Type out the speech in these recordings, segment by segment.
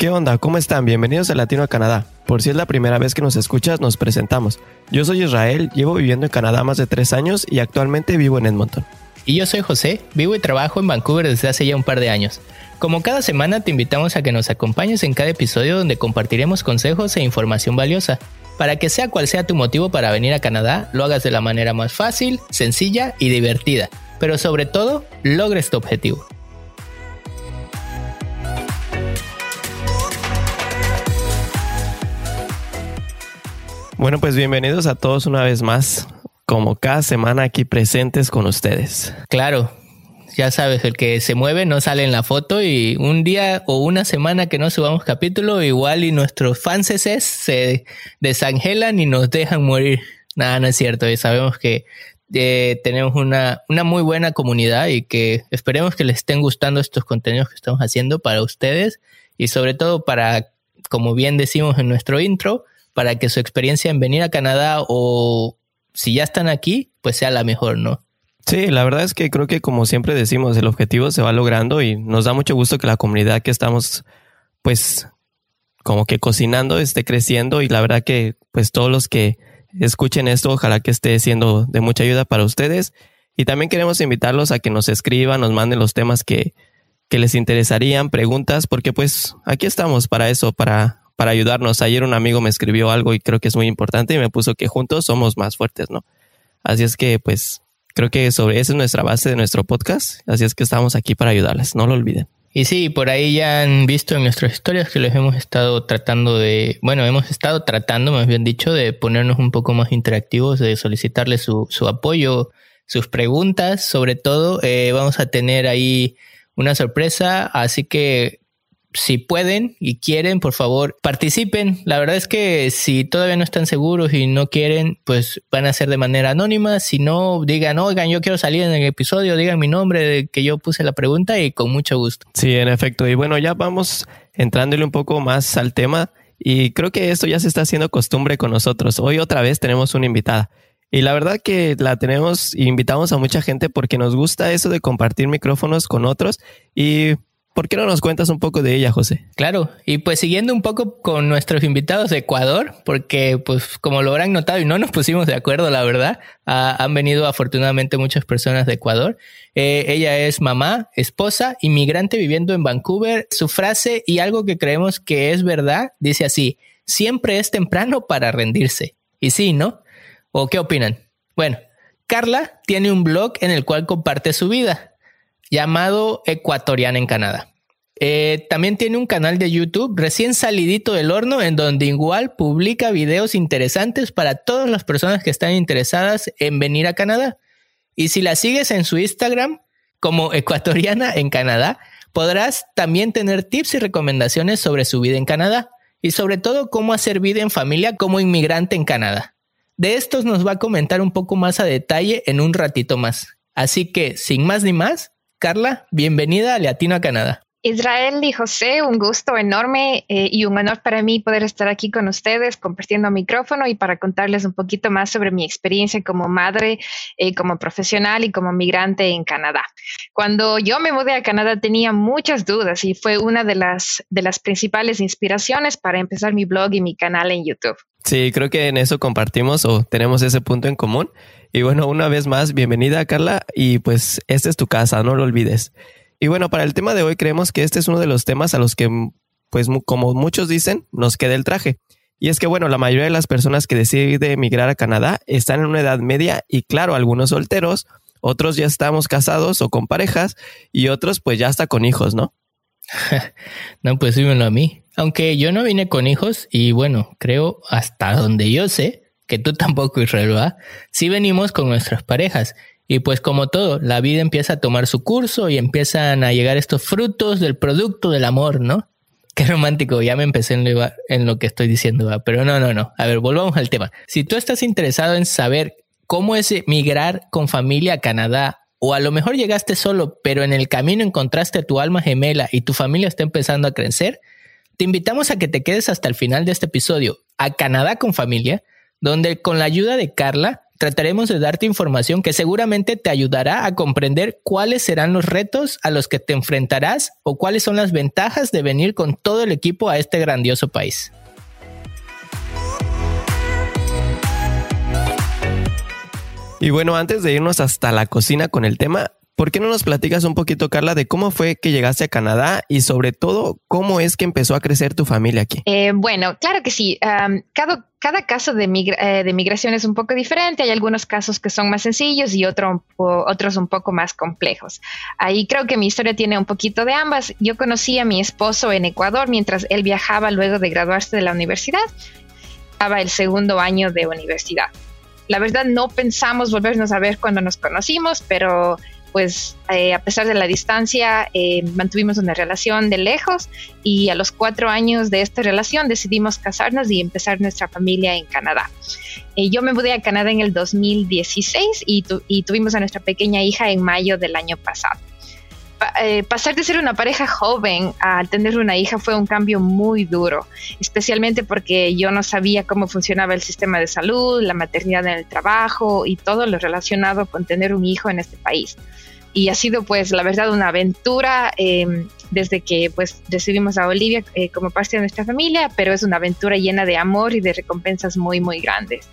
¿Qué onda? ¿Cómo están? Bienvenidos a Latino a Canadá. Por si es la primera vez que nos escuchas, nos presentamos. Yo soy Israel, llevo viviendo en Canadá más de tres años y actualmente vivo en Edmonton. Y yo soy José, vivo y trabajo en Vancouver desde hace ya un par de años. Como cada semana te invitamos a que nos acompañes en cada episodio donde compartiremos consejos e información valiosa. Para que sea cual sea tu motivo para venir a Canadá, lo hagas de la manera más fácil, sencilla y divertida. Pero sobre todo, logres tu objetivo. Bueno, pues bienvenidos a todos una vez más, como cada semana aquí presentes con ustedes. Claro, ya sabes, el que se mueve no sale en la foto y un día o una semana que no subamos capítulo, igual y nuestros fans se desangelan y nos dejan morir. Nada, no es cierto, y sabemos que eh, tenemos una, una muy buena comunidad y que esperemos que les estén gustando estos contenidos que estamos haciendo para ustedes y sobre todo para, como bien decimos en nuestro intro, para que su experiencia en venir a Canadá o si ya están aquí, pues sea la mejor, ¿no? Sí, la verdad es que creo que como siempre decimos, el objetivo se va logrando y nos da mucho gusto que la comunidad que estamos, pues, como que cocinando esté creciendo y la verdad que, pues, todos los que escuchen esto, ojalá que esté siendo de mucha ayuda para ustedes. Y también queremos invitarlos a que nos escriban, nos manden los temas que, que les interesarían, preguntas, porque pues aquí estamos para eso, para para ayudarnos. Ayer un amigo me escribió algo y creo que es muy importante y me puso que juntos somos más fuertes, ¿no? Así es que, pues, creo que sobre esa es nuestra base de nuestro podcast. Así es que estamos aquí para ayudarles, no lo olviden. Y sí, por ahí ya han visto en nuestras historias que les hemos estado tratando de, bueno, hemos estado tratando, más bien dicho, de ponernos un poco más interactivos, de solicitarles su, su apoyo, sus preguntas, sobre todo. Eh, vamos a tener ahí una sorpresa, así que si pueden y quieren, por favor, participen. La verdad es que si todavía no están seguros y no quieren, pues van a ser de manera anónima. Si no, digan, oigan, yo quiero salir en el episodio, digan mi nombre de que yo puse la pregunta y con mucho gusto. Sí, en efecto. Y bueno, ya vamos entrándole un poco más al tema. Y creo que esto ya se está haciendo costumbre con nosotros. Hoy otra vez tenemos una invitada. Y la verdad que la tenemos, invitamos a mucha gente porque nos gusta eso de compartir micrófonos con otros. Y ¿Por qué no nos cuentas un poco de ella, José? Claro, y pues siguiendo un poco con nuestros invitados de Ecuador, porque pues como lo habrán notado y no nos pusimos de acuerdo, la verdad, han venido afortunadamente muchas personas de Ecuador. Eh, ella es mamá, esposa, inmigrante viviendo en Vancouver. Su frase y algo que creemos que es verdad dice así, siempre es temprano para rendirse. Y sí, ¿no? ¿O qué opinan? Bueno, Carla tiene un blog en el cual comparte su vida llamado Ecuatoriana en Canadá. Eh, también tiene un canal de YouTube recién salidito del horno en donde igual publica videos interesantes para todas las personas que están interesadas en venir a Canadá. Y si la sigues en su Instagram como ecuatoriana en Canadá, podrás también tener tips y recomendaciones sobre su vida en Canadá y sobre todo cómo hacer vida en familia como inmigrante en Canadá. De estos nos va a comentar un poco más a detalle en un ratito más. Así que, sin más ni más, Carla, bienvenida a Latino a Canadá. Israel y José, un gusto enorme eh, y un honor para mí poder estar aquí con ustedes compartiendo micrófono y para contarles un poquito más sobre mi experiencia como madre, eh, como profesional y como migrante en Canadá. Cuando yo me mudé a Canadá tenía muchas dudas y fue una de las principales inspiraciones para empezar mi blog y mi canal en YouTube. Sí, creo que en eso compartimos o tenemos ese punto en común. Y bueno, una vez más, bienvenida Carla y pues esta es tu casa, no lo olvides. Y bueno, para el tema de hoy creemos que este es uno de los temas a los que, pues como muchos dicen, nos queda el traje. Y es que bueno, la mayoría de las personas que deciden emigrar a Canadá están en una edad media y claro, algunos solteros, otros ya estamos casados o con parejas y otros pues ya está con hijos, ¿no? no, pues dímelo a mí. Aunque yo no vine con hijos y bueno, creo hasta donde yo sé, que tú tampoco, Israel, ¿va? Sí venimos con nuestras parejas. Y pues como todo, la vida empieza a tomar su curso y empiezan a llegar estos frutos del producto del amor, ¿no? Qué romántico, ya me empecé en lo, que estoy diciendo, ¿va? pero no, no, no. A ver, volvamos al tema. Si tú estás interesado en saber cómo es migrar con familia a Canadá, o a lo mejor llegaste solo, pero en el camino encontraste a tu alma gemela y tu familia está empezando a crecer, te invitamos a que te quedes hasta el final de este episodio, a Canadá con familia, donde con la ayuda de Carla trataremos de darte información que seguramente te ayudará a comprender cuáles serán los retos a los que te enfrentarás o cuáles son las ventajas de venir con todo el equipo a este grandioso país. Y bueno, antes de irnos hasta la cocina con el tema, ¿Por qué no nos platicas un poquito, Carla, de cómo fue que llegaste a Canadá y sobre todo cómo es que empezó a crecer tu familia aquí? Eh, bueno, claro que sí. cada, cada, caso de, eh, de, migración es un poco diferente. Hay algunos casos que son más sencillos y otro, otros un poco más complejos. Ahí creo que mi historia tiene un poquito de ambas. Yo conocí a mi esposo en Ecuador mientras él viajaba luego de graduarse de la universidad. Estaba el segundo año de universidad. La verdad no pensamos volvernos a ver cuando nos conocimos, pero pues eh, a pesar de la distancia eh, mantuvimos una relación de lejos y a los cuatro años de esta relación decidimos casarnos y empezar nuestra familia en Canadá. Eh, yo me mudé a Canadá en el 2016 y, y, tuvimos a nuestra pequeña hija en mayo del año pasado. Pasar de ser una pareja joven a tener una hija fue un cambio muy duro, especialmente porque yo no sabía cómo funcionaba el sistema de salud, la maternidad en el trabajo y todo lo relacionado con tener un hijo en este país y ha sido pues la verdad una aventura eh, desde que pues decidimos a Olivia eh, como parte de nuestra familia, pero es una aventura llena de amor y de recompensas muy muy grandes.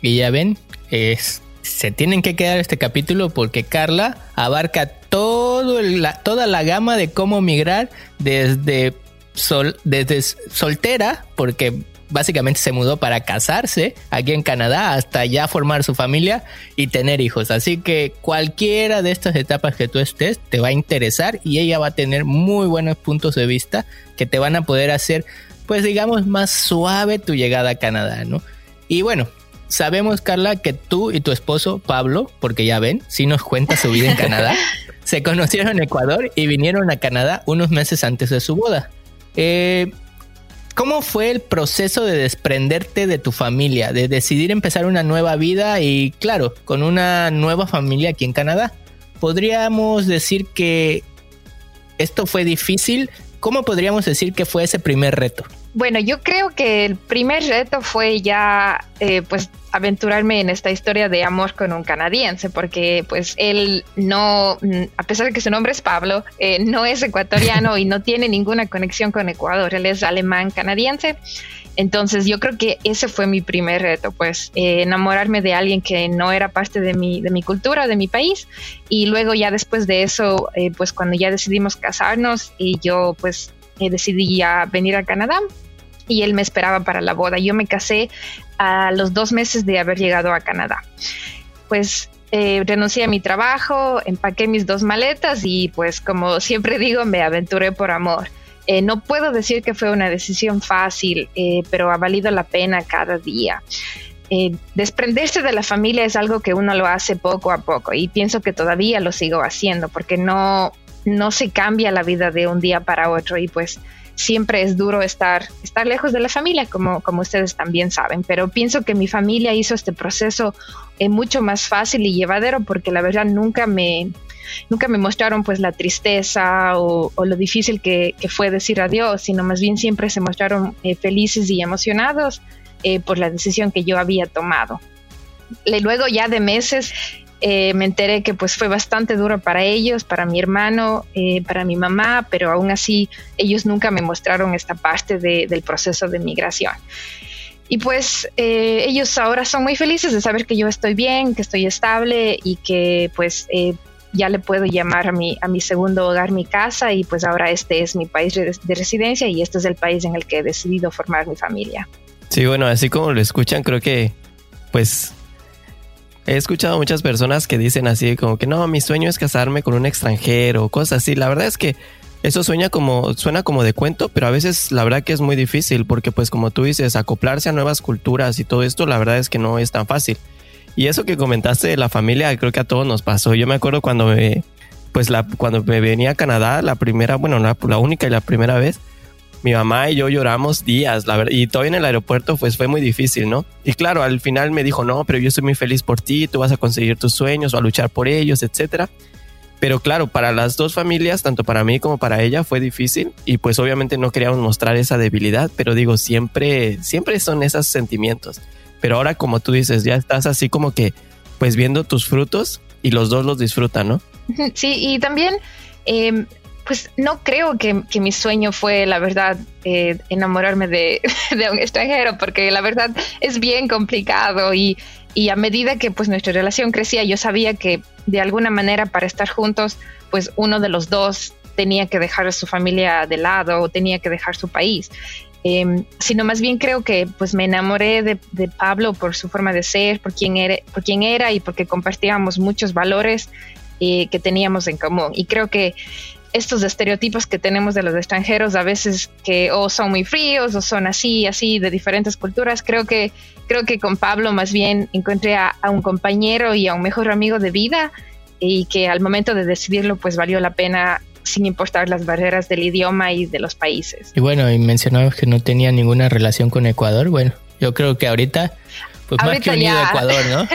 Y ya ven, es, se tienen que quedar este capítulo porque Carla abarca todo toda la gama de cómo migrar desde, sol, desde soltera, porque básicamente se mudó para casarse aquí en Canadá hasta ya formar su familia y tener hijos. Así que cualquiera de estas etapas que tú estés te va a interesar y ella va a tener muy buenos puntos de vista que te van a poder hacer, pues digamos, más suave tu llegada a Canadá, ¿no? Y bueno, sabemos, Carla, que tú y tu esposo, Pablo, porque ya ven, si nos cuenta su vida en Canadá, se conocieron en Ecuador y vinieron a Canadá unos meses antes de su boda. Eh, ¿Cómo fue el proceso de desprenderte de tu familia, de decidir empezar una nueva vida y, claro, con una nueva familia aquí en Canadá? ¿Podríamos decir que esto fue difícil? ¿Cómo podríamos decir que fue ese primer reto? Bueno, yo creo que el primer reto fue ya, eh, pues, aventurarme en esta historia de amor con un canadiense, porque pues él no, a pesar de que su nombre es Pablo, eh, no es ecuatoriano y no tiene ninguna conexión con Ecuador, él es alemán canadiense. Entonces yo creo que ese fue mi primer reto, pues eh, enamorarme de alguien que no era parte de mi, de mi cultura, de mi país. Y luego ya después de eso, eh, pues cuando ya decidimos casarnos y yo pues decidí ya venir a Canadá, y él me esperaba para la boda. Yo me casé a los dos meses de haber llegado a Canadá. Pues eh, renuncié a mi trabajo, empaqué mis dos maletas y pues como siempre digo, me aventuré por amor. Eh, no puedo decir que fue una decisión fácil, eh, pero ha valido la pena cada día. desprenderse de la familia es algo que uno lo hace poco a poco y pienso que todavía lo sigo haciendo porque no, no se cambia la vida de un día para otro y pues siempre es duro estar, estar lejos de la familia, como, como ustedes también saben, pero pienso que mi familia hizo este proceso eh, mucho más fácil y llevadero porque la verdad nunca me, nunca me mostraron pues la tristeza o, lo difícil que, fue decir adiós, sino más bien siempre se mostraron eh, felices y emocionados eh, por la decisión que yo había tomado. Luego ya de meses eh, me enteré que pues fue bastante duro para ellos, para mi hermano, eh, para mi mamá, pero aún así ellos nunca me mostraron esta parte del proceso de migración. Y pues eh, ellos ahora son muy felices de saber que yo estoy bien, que estoy estable y que pues ya le puedo llamar a mi, a mi segundo hogar mi casa y pues ahora este es mi país de, de residencia y este es el país en el que he decidido formar mi familia. Sí, bueno, así como lo escuchan, creo que pues He escuchado muchas personas que dicen así como que no, mi sueño es casarme con un extranjero, cosas así. La verdad es que eso sueña como, suena como de cuento, pero a veces la verdad que es muy difícil porque pues como tú dices, acoplarse a nuevas culturas y todo esto, la verdad es que no es tan fácil. Y eso que comentaste de la familia, creo que a todos nos pasó. Yo me acuerdo cuando me, pues cuando me venía a Canadá, la primera, bueno, la única y la primera vez, mi mamá y yo lloramos días, la verdad, y todavía en el aeropuerto pues fue muy difícil, ¿no? Y claro, al final me dijo, no, pero yo estoy muy feliz por ti, tú vas a conseguir tus sueños o a luchar por ellos, etcétera. Pero claro, para las dos familias, tanto para mí como para ella, fue difícil y pues obviamente no queríamos mostrar esa debilidad, pero digo, siempre, siempre son esos sentimientos. Pero ahora como tú dices, ya estás así como que pues viendo tus frutos y los dos los disfrutan, ¿no? Sí, y también, em, pues no creo que, mi sueño fue, la verdad, eh, enamorarme de, un extranjero, porque la verdad es bien complicado y, y a medida que pues nuestra relación crecía, yo sabía que de alguna manera para estar juntos, pues uno de los dos tenía que dejar a su familia de lado o tenía que dejar su país. Em, sino más bien creo que pues me enamoré de, Pablo por su forma de ser, por quién era, por quién era y porque compartíamos muchos valores eh, que teníamos en común. Y creo que estos estereotipos que tenemos de los extranjeros a veces que o son muy fríos o son así, así de diferentes culturas, creo que creo que con Pablo más bien encontré a, a un compañero y a un mejor amigo de vida y que al momento de decidirlo pues valió la pena sin importar las barreras del idioma y de los países. Y bueno, y mencionabas que no tenía ninguna relación con Ecuador. Bueno, yo creo que ahorita pues más que unido a Ecuador, ¿no?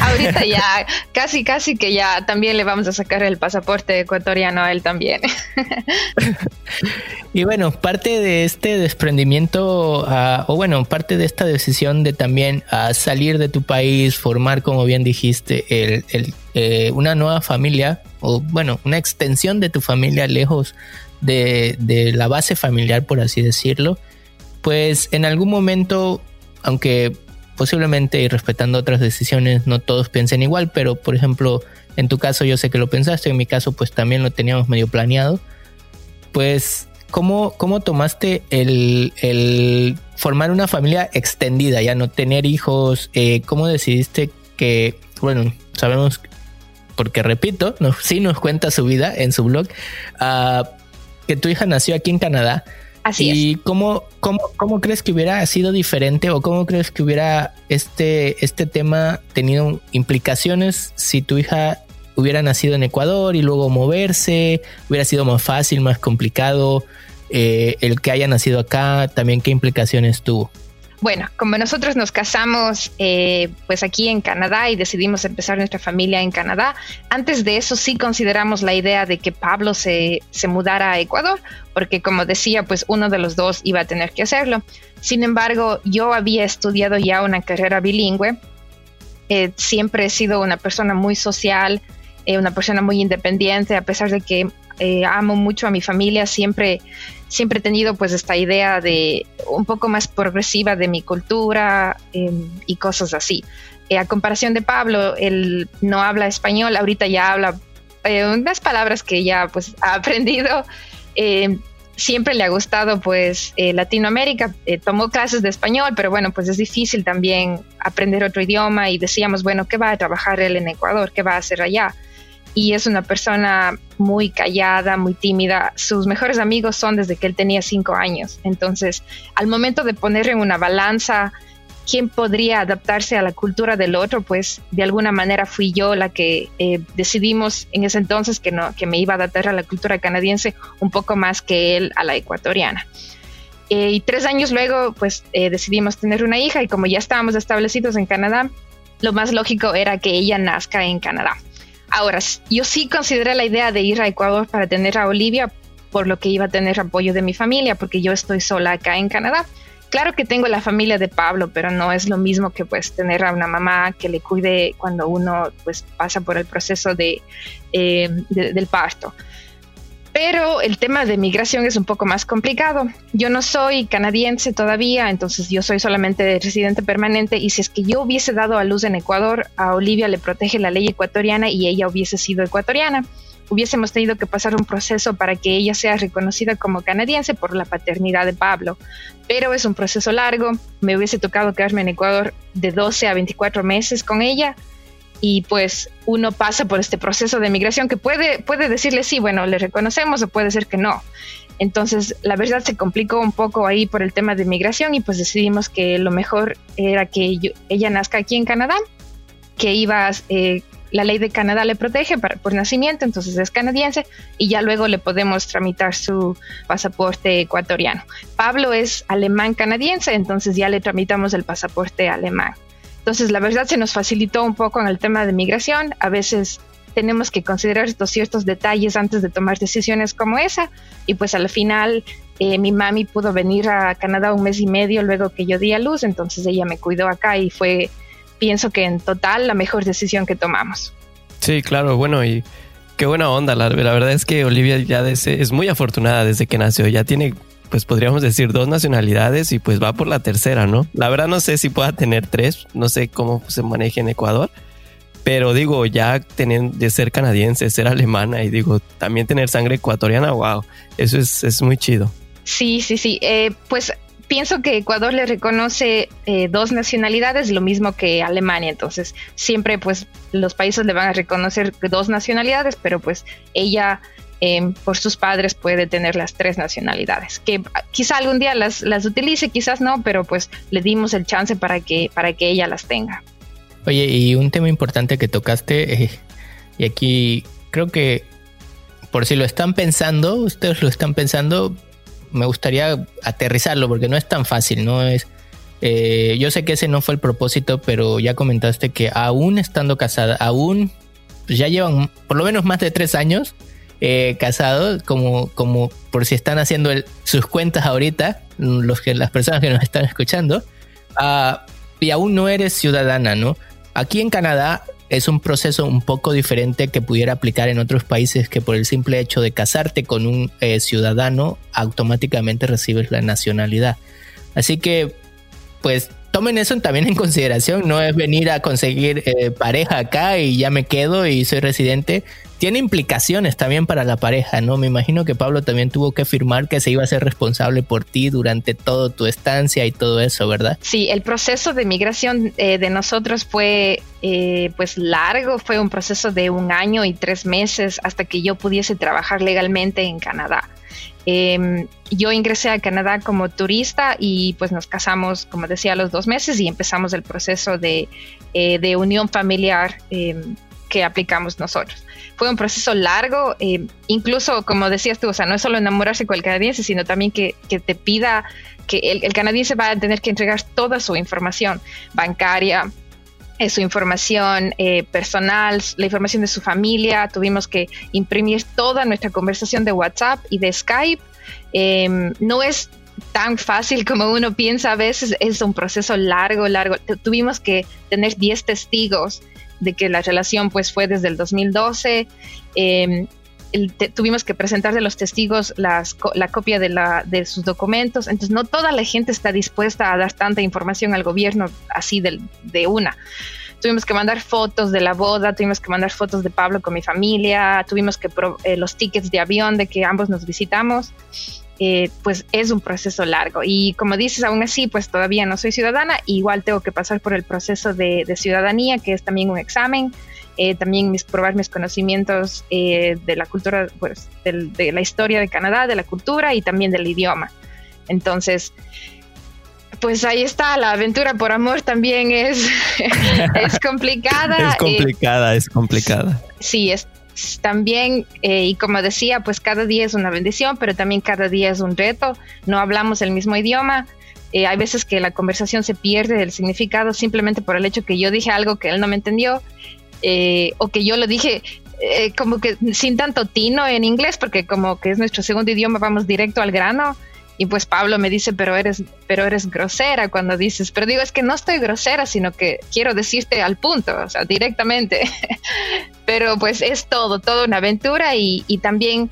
ahorita ya, casi, casi que ya también le vamos a sacar el pasaporte ecuatoriano a él también. y bueno, parte de este desprendimiento, ah, o bueno, parte de esta decisión de también ah, salir de tu país, formar, como bien dijiste, el, eh, una nueva familia, o bueno, una extensión de tu familia lejos de, de la base familiar, por así decirlo, pues en algún momento, aunque posiblemente y respetando otras decisiones no todos piensen igual, pero por ejemplo, en tu caso yo sé que lo pensaste, en mi caso pues también lo teníamos medio planeado. Pues, ¿cómo, cómo tomaste el, formar una familia extendida, ya no tener hijos? Eh, ¿Cómo decidiste que, bueno, sabemos, porque repito, no, sí nos cuenta su vida en su blog, uh, que tu hija nació aquí en Canadá ¿Y Cómo, cómo, crees que hubiera sido diferente o cómo crees que hubiera este, este tema tenido implicaciones si tu hija hubiera nacido en Ecuador y luego moverse? ¿Hubiera sido más fácil, más complicado? Eh, el que haya nacido acá, también qué implicaciones tuvo. Bueno, como nosotros nos casamos eh, pues aquí en Canadá y decidimos empezar nuestra familia en Canadá, antes de eso sí consideramos la idea de que Pablo se, se mudara a Ecuador, porque como decía, pues uno de los dos iba a tener que hacerlo. Sin embargo, yo había estudiado ya una carrera bilingüe, eh, siempre he sido una persona muy social, eh, una persona muy independiente, a pesar de que amo mucho a mi familia, siempre siempre he tenido pues esta idea de un poco más progresiva de mi cultura em, y cosas así. Eh, a comparación de Pablo, él no habla español, ahorita ya habla eh, unas palabras que ya pues ha aprendido. Em, siempre le ha gustado pues eh, Latinoamérica, tomó clases de español, pero bueno, pues es difícil también aprender otro idioma y decíamos, bueno, ¿qué va a trabajar él en Ecuador? ¿Qué va a hacer allá? Y es una persona muy callada, muy tímida. Sus mejores amigos son desde que él tenía cinco años. Entonces, al momento de poner en una balanza quién podría adaptarse a la cultura del otro, pues de alguna manera fui yo la que eh, decidimos en ese entonces que, no, que me iba a adaptar a la cultura canadiense un poco más que él a la ecuatoriana. Eh, y tres años luego, pues eh, decidimos tener una hija y como ya estábamos establecidos en Canadá, lo más lógico era que ella nazca en Canadá. Ahora, yo sí consideré la idea de ir a Ecuador para tener a Olivia, por lo que iba a tener apoyo de mi familia, porque yo estoy sola acá en Canadá. Claro que tengo la familia de Pablo, pero no es lo mismo que pues tener a una mamá que le cuide cuando uno pues pasa por el proceso de, eh, del parto. Pero el tema de migración es un poco más complicado. Yo no soy canadiense todavía, entonces yo soy solamente residente permanente y si es que yo hubiese dado a luz en Ecuador, a Olivia le protege la ley ecuatoriana y ella hubiese sido ecuatoriana. Hubiésemos tenido que pasar un proceso para que ella sea reconocida como canadiense por la paternidad de Pablo. Pero es un proceso largo. Me hubiese tocado quedarme en Ecuador de 12 a 24 meses con ella y pues uno pasa por este proceso de migración que puede, puede decirle sí, bueno, le reconocemos o puede ser que no. Entonces, la verdad se complicó un poco ahí por el tema de migración y pues decidimos que lo mejor era que ella nazca aquí en Canadá, que iba, eh, la ley de Canadá le protege por nacimiento, entonces es canadiense y ya luego le podemos tramitar su pasaporte ecuatoriano. Pablo es alemán canadiense, entonces ya le tramitamos el pasaporte alemán. Entonces, la verdad se nos facilitó un poco en el tema de migración. A veces tenemos que considerar estos ciertos detalles antes de tomar decisiones como esa. Y pues al final eh, mi mami pudo venir a Canadá un mes y medio luego que yo di a luz, entonces ella me cuidó acá y fue pienso que en total la mejor decisión que tomamos. Sí, claro, bueno, y qué buena onda. La, verdad es que Olivia ya es muy afortunada desde que nació. Ya tiene, pues podríamos decir, dos nacionalidades y pues va por la tercera, ¿no? La verdad no sé si pueda tener tres, no sé cómo se maneja en Ecuador. Pero digo, ya tener de ser canadiense, ser alemana y digo, también tener sangre ecuatoriana, wow, eso es, es muy chido. Sí, sí, sí. Eh, pues pienso que Ecuador le reconoce eh, dos nacionalidades, lo mismo que Alemania. Entonces, siempre pues los países le van a reconocer dos nacionalidades, pero pues ella em, por sus padres puede tener las tres nacionalidades. Que quizá algún día las, las utilice, quizás no, pero pues le dimos el chance para que, para que ella las tenga. Oye, y un tema importante que tocaste, eh, y aquí creo que por si lo están pensando, ustedes lo están pensando, me gustaría aterrizarlo porque no es tan fácil, no es... Eh, yo sé que ese no fue el propósito, pero ya comentaste que aún estando casada, aún pues ya llevan por lo menos más de tres años eh, casados, como, como por si están haciendo sus cuentas ahorita, los que, las personas que nos están escuchando, ah, y aún no eres ciudadana, ¿no? Aquí en Canadá es un proceso un poco diferente que pudiera aplicar en otros países que por el simple hecho de casarte con un eh, ciudadano automáticamente recibes la nacionalidad. Así que, pues tomen eso también en consideración, no es venir a conseguir eh, pareja acá y ya me quedo y soy residente. Tiene implicaciones también para la pareja, ¿no? Me imagino que Pablo también tuvo que firmar que se iba a ser responsable por ti durante toda tu estancia y todo eso, ¿verdad? Sí, el proceso de migración eh, de nosotros fue eh, pues largo, fue un proceso de un año y tres meses hasta que yo pudiese trabajar legalmente en Canadá. Em, yo ingresé a Canadá como turista y pues nos casamos, como decía, a los dos meses y empezamos el proceso de, eh, unión familiar em, que aplicamos nosotros. Fue un proceso largo, em, incluso como decías tú, o sea, no es solo enamorarse con el canadiense, sino también que, te pida que el, el, canadiense va a tener que entregar toda su información bancaria, su información eh, personal, la información de su familia. Tuvimos que imprimir toda nuestra conversación de WhatsApp y de Skype. Em, no es tan fácil como uno piensa a veces, es un proceso largo, largo. tuvimos que tener 10 testigos de que la relación pues fue desde el 2012. Tuvimos que presentar de los testigos la copia de, sus documentos. Entonces, no toda la gente está dispuesta a dar tanta información al gobierno así de, una. Tuvimos que mandar fotos de la boda, tuvimos que mandar fotos de Pablo con mi familia, tuvimos que eh, los tickets de avión de que ambos nos visitamos. Eh, pues es un proceso largo. Y como dices, aún así, pues todavía no soy ciudadana, igual tengo que pasar por el proceso de ciudadanía, que es también un examen. Eh, también mis, probar mis conocimientos eh, de la cultura, pues, de la historia de Canadá, de la cultura y también del idioma. Entonces, pues ahí está, la aventura por amor también es, es complicada. es complicada, es complicada. Sí, es también, eh, y como decía, pues cada día es una bendición, pero también cada día es un reto. No hablamos el mismo idioma. hay veces que la conversación se pierde el significado simplemente por el hecho que yo dije algo que él no me entendió eh, o que yo lo dije eh, como que sin tanto tino en inglés, porque como que es nuestro segundo idioma, vamos directo al grano. Y pues Pablo me dice, pero eres, pero eres grosera cuando dices, pero digo, es que no estoy grosera, sino que quiero decirte al punto, o sea, directamente. pero pues es todo, toda una aventura y, también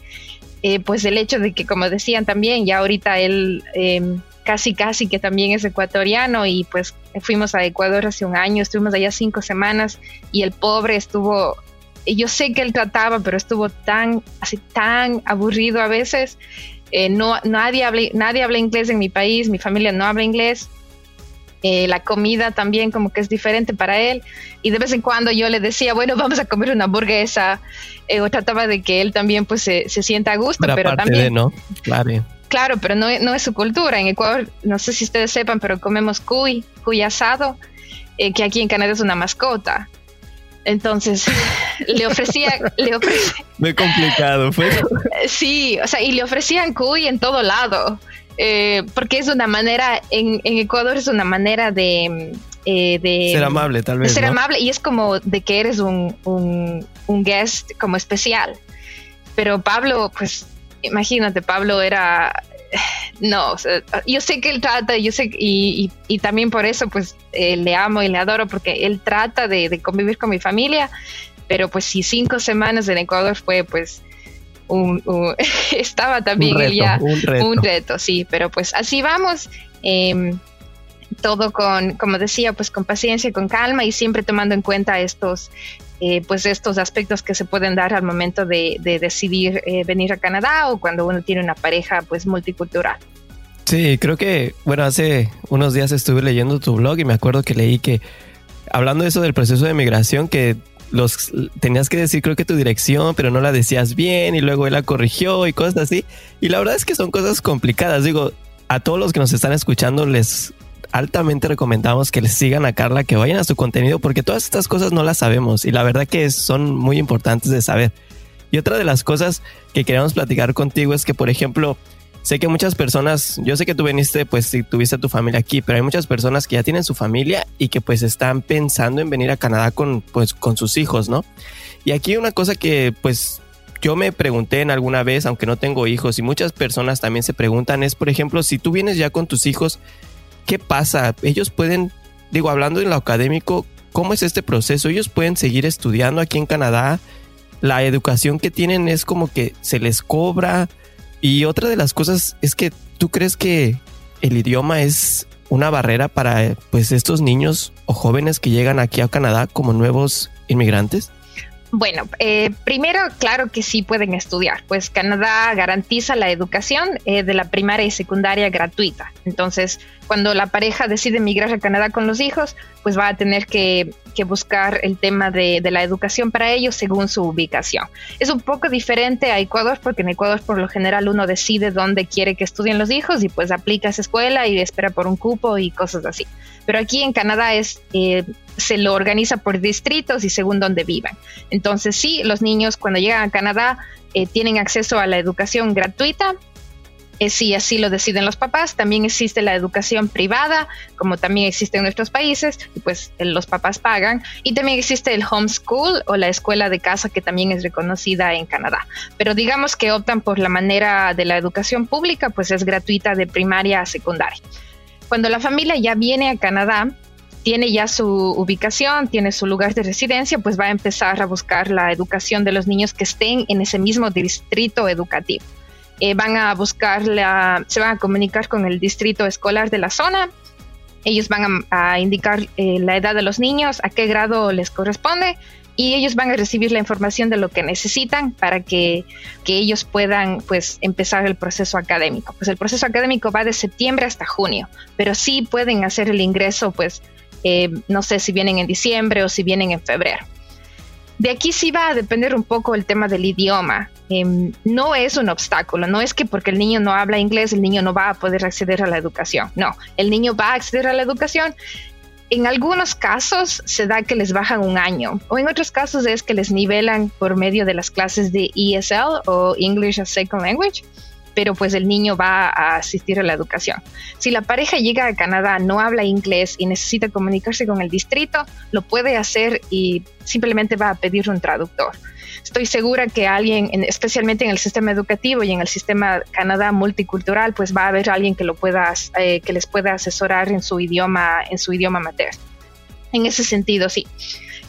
eh, pues el hecho de que, como decían también, ya ahorita él em, casi, casi que también es ecuatoriano y pues fuimos a Ecuador hace un año, estuvimos allá cinco semanas y el pobre estuvo, yo sé que él trataba, pero estuvo tan, así tan aburrido a veces. Eh, no, nadie, habla, nadie habla inglés en mi país, mi familia no habla inglés. Eh, la comida también como que es diferente para él y de vez en cuando yo le decía bueno vamos a comer una hamburguesa eh, o trataba de que él también pues se, se sienta a gusto pero, también ¿no? claro Claro, pero no, no, es su cultura. En Ecuador, no sé si ustedes sepan, pero comemos cuy, cuy asado, eh, que aquí en Canadá es una mascota. Entonces, le ofrecía, le ofrecía... Muy complicado, fue. Sí, o sea, y le ofrecían cuy en todo lado, eh, porque es una manera, en, en, Ecuador es una manera de... Eh, de ser amable, tal vez. ser amable, y es como de que eres un, un, un guest como especial. Pero Pablo, pues imagínate, Pablo era, no, yo sé que él trata, yo sé, y, y, también por eso pues eh, le amo y le adoro porque él trata de, convivir con mi familia, pero pues si cinco semanas en Ecuador fue pues un, estaba también un ya un reto. un reto, sí, pero pues así vamos. Em, todo con, como decía, pues con paciencia, con calma y siempre tomando en cuenta estos, eh, pues estos aspectos que se pueden dar al momento de, decidir eh, venir a Canadá o cuando uno tiene una pareja pues multicultural. Sí, creo que, bueno, hace unos días estuve leyendo tu blog y me acuerdo que leí que, hablando de eso del proceso de migración, que los tenías que decir creo que tu dirección, pero no la decías bien y luego él la corrigió y cosas así. Y la verdad es que son cosas complicadas. Digo, a todos los que nos están escuchando les altamente recomendamos que les sigan a Carla, que vayan a su contenido, porque todas estas cosas no las sabemos y la verdad que son muy importantes de saber. Y otra de las cosas que queremos platicar contigo es que, por ejemplo, sé que muchas personas, yo sé que tú viniste, pues si tuviste a tu familia aquí, pero hay muchas personas que ya tienen su familia y que pues están pensando en venir a Canadá con, pues, con sus hijos, ¿no? Y aquí una cosa que pues yo me pregunté en alguna vez, aunque no tengo hijos, y muchas personas también se preguntan, es, por ejemplo, si tú vienes ya con tus hijos, ¿qué pasa? Ellos pueden, digo, hablando en lo académico, ¿cómo es este proceso? Ellos pueden seguir estudiando aquí en Canadá. La educación que tienen es como que se les cobra. Y otra de las cosas es que tú crees que el idioma es una barrera para pues estos niños o jóvenes que llegan aquí a Canadá como nuevos inmigrantes? Bueno, eh, primero, claro que sí pueden estudiar, pues Canadá garantiza la educación eh, de la primaria y secundaria gratuita. Entonces, cuando la pareja decide emigrar a Canadá con los hijos, pues va a tener que, buscar el tema de, la educación para ellos según su ubicación. Es un poco diferente a Ecuador, porque en Ecuador por lo general uno decide dónde quiere que estudien los hijos y pues aplica a esa escuela y espera por un cupo y cosas así. Pero aquí en Canadá es... Eh, se lo organiza por distritos y según dónde vivan. Entonces sí, los niños cuando llegan a Canadá eh, tienen acceso a la educación gratuita, eh, si así lo deciden los papás. También existe la educación privada, como también existe en nuestros países, y pues eh, los papás pagan. Y también existe el homeschool o la escuela de casa, que también es reconocida en Canadá. Pero digamos que optan por la manera de la educación pública, pues es gratuita de primaria a secundaria. Cuando la familia ya viene a Canadá, tiene ya su ubicación, tiene su lugar de residencia, pues va a empezar a buscar la educación de los niños que estén en ese mismo distrito educativo. Eh, van a buscar, la, se van a comunicar con el distrito escolar de la zona. Ellos van a, indicar eh, la edad de los niños, a qué grado les corresponde y ellos van a recibir la información de lo que necesitan para que, que, ellos puedan pues empezar el proceso académico. Pues el proceso académico va de septiembre hasta junio, pero sí pueden hacer el ingreso pues eh, no sé si vienen en diciembre o si vienen en febrero. De aquí sí va a depender un poco el tema del idioma. Em, no es un obstáculo, no es que porque el niño no habla inglés el niño no va a poder acceder a la educación. No, el niño va a acceder a la educación. En algunos casos se da que les bajan un año o en otros casos es que les nivelan por medio de las clases de ESL o English as Second Language pero pues el niño va a asistir a la educación. Si la pareja llega a Canadá, no habla inglés y necesita comunicarse con el distrito, lo puede hacer y simplemente va a pedir un traductor. Estoy segura que alguien, especialmente en el sistema educativo y en el sistema Canadá multicultural, pues va a haber alguien que lo pueda, eh, que les pueda asesorar en su idioma, en su idioma materno. En ese sentido, sí.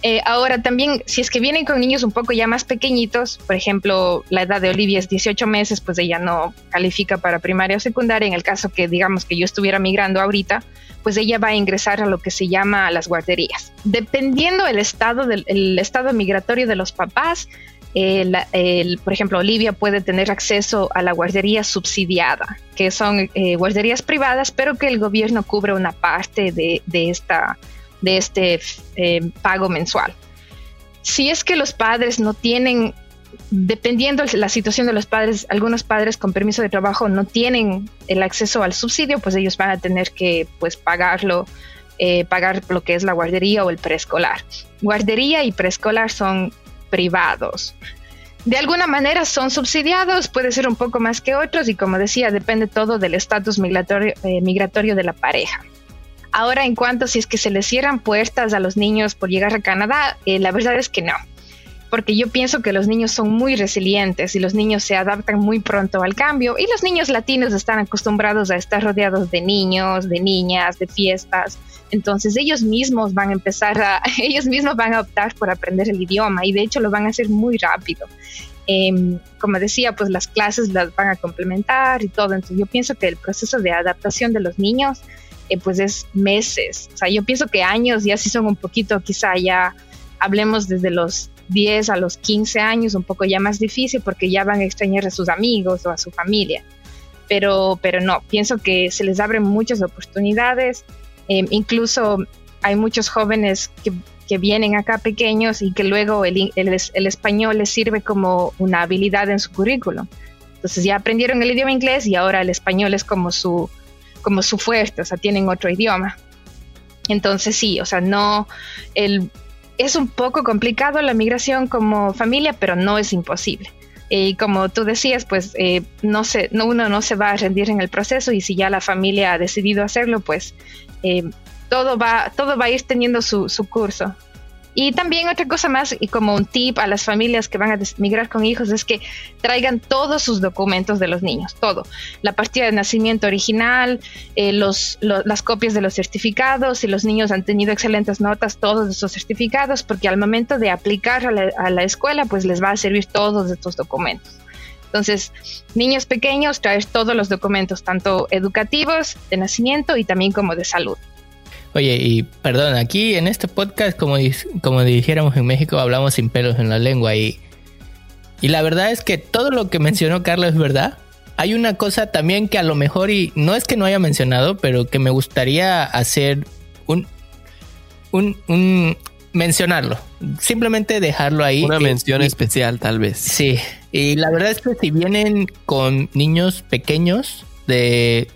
Eh, ahora también, si es que vienen con niños un poco ya más pequeñitos, por ejemplo, la edad de Olivia es 18 meses, pues ella no califica para primaria o secundaria. En el caso que digamos que yo estuviera migrando ahorita, pues ella va a ingresar a lo que se llama las guarderías. Dependiendo del estado, del estado migratorio de los papás, eh, por ejemplo, Olivia puede tener acceso a la guardería subsidiada, que son eh, guarderías privadas, pero que el gobierno cubre una parte de, de esta de este eh, pago mensual. Si es que los padres no tienen, dependiendo de la situación de los padres, algunos padres con permiso de trabajo no tienen el acceso al subsidio, pues ellos van a tener que pues pagarlo, eh, pagar lo que es la guardería o el preescolar. Guardería y preescolar son privados. De alguna manera son subsidiados, puede ser un poco más que otros y como decía, depende todo del estatus migratorio, eh, migratorio de la pareja. Ahora, en cuanto si es que se les cierran puertas a los niños por llegar a Canadá, eh, la verdad es que no. Porque yo pienso que los niños son muy resilientes y los niños se adaptan muy pronto al cambio y los niños latinos están acostumbrados a estar rodeados de niños, de niñas, de fiestas. Entonces ellos mismos van a empezar a, ellos mismos van a optar por aprender el idioma y de hecho lo van a hacer muy rápido. Em, como decía, pues las clases las van a complementar y todo. Entonces yo pienso que el proceso de adaptación de los niños eh, pues es meses. O sea, yo pienso que años ya sí son un poquito, quizá ya hablemos desde los 10 a los 15 años, un poco ya más difícil porque ya van a extrañar a sus amigos o a su familia. Pero, pero no, pienso que se les abren muchas oportunidades. Em, incluso hay muchos jóvenes que que vienen acá pequeños y que luego el, el, español les sirve como una habilidad en su currículum. Entonces ya aprendieron el idioma inglés y ahora el español es como su, como su fuerte, o sea, tienen otro idioma. Entonces sí, o sea, no, el, es un poco complicado la migración como familia, pero no es imposible. Y como tú decías, pues eh, no se, no, uno no se va a rendir en el proceso y si ya la familia ha decidido hacerlo, pues eh, todo va, todo va a ir teniendo su, su curso. Y también otra cosa más, y como un tip a las familias que van a migrar con hijos, es que traigan todos sus documentos de los niños, todo. La partida de nacimiento original, eh, los, las copias de los certificados, si los niños han tenido excelentes notas, todos esos certificados, porque al momento de aplicar a la, a la escuela, pues les va a servir todos estos documentos. Entonces, niños pequeños, traer todos los documentos, tanto educativos, de nacimiento y también como de salud. Oye, y perdón, aquí en este podcast, como, como dijéramos en México, hablamos sin pelos en la lengua y, y la verdad es que todo lo que mencionó Carlos es verdad. Hay una cosa también que a lo mejor, y no es que no haya mencionado, pero que me gustaría hacer un, un, un mencionarlo. Simplemente dejarlo ahí. Una mención especial, tal vez. Sí. Y la verdad es que si vienen con niños pequeños de,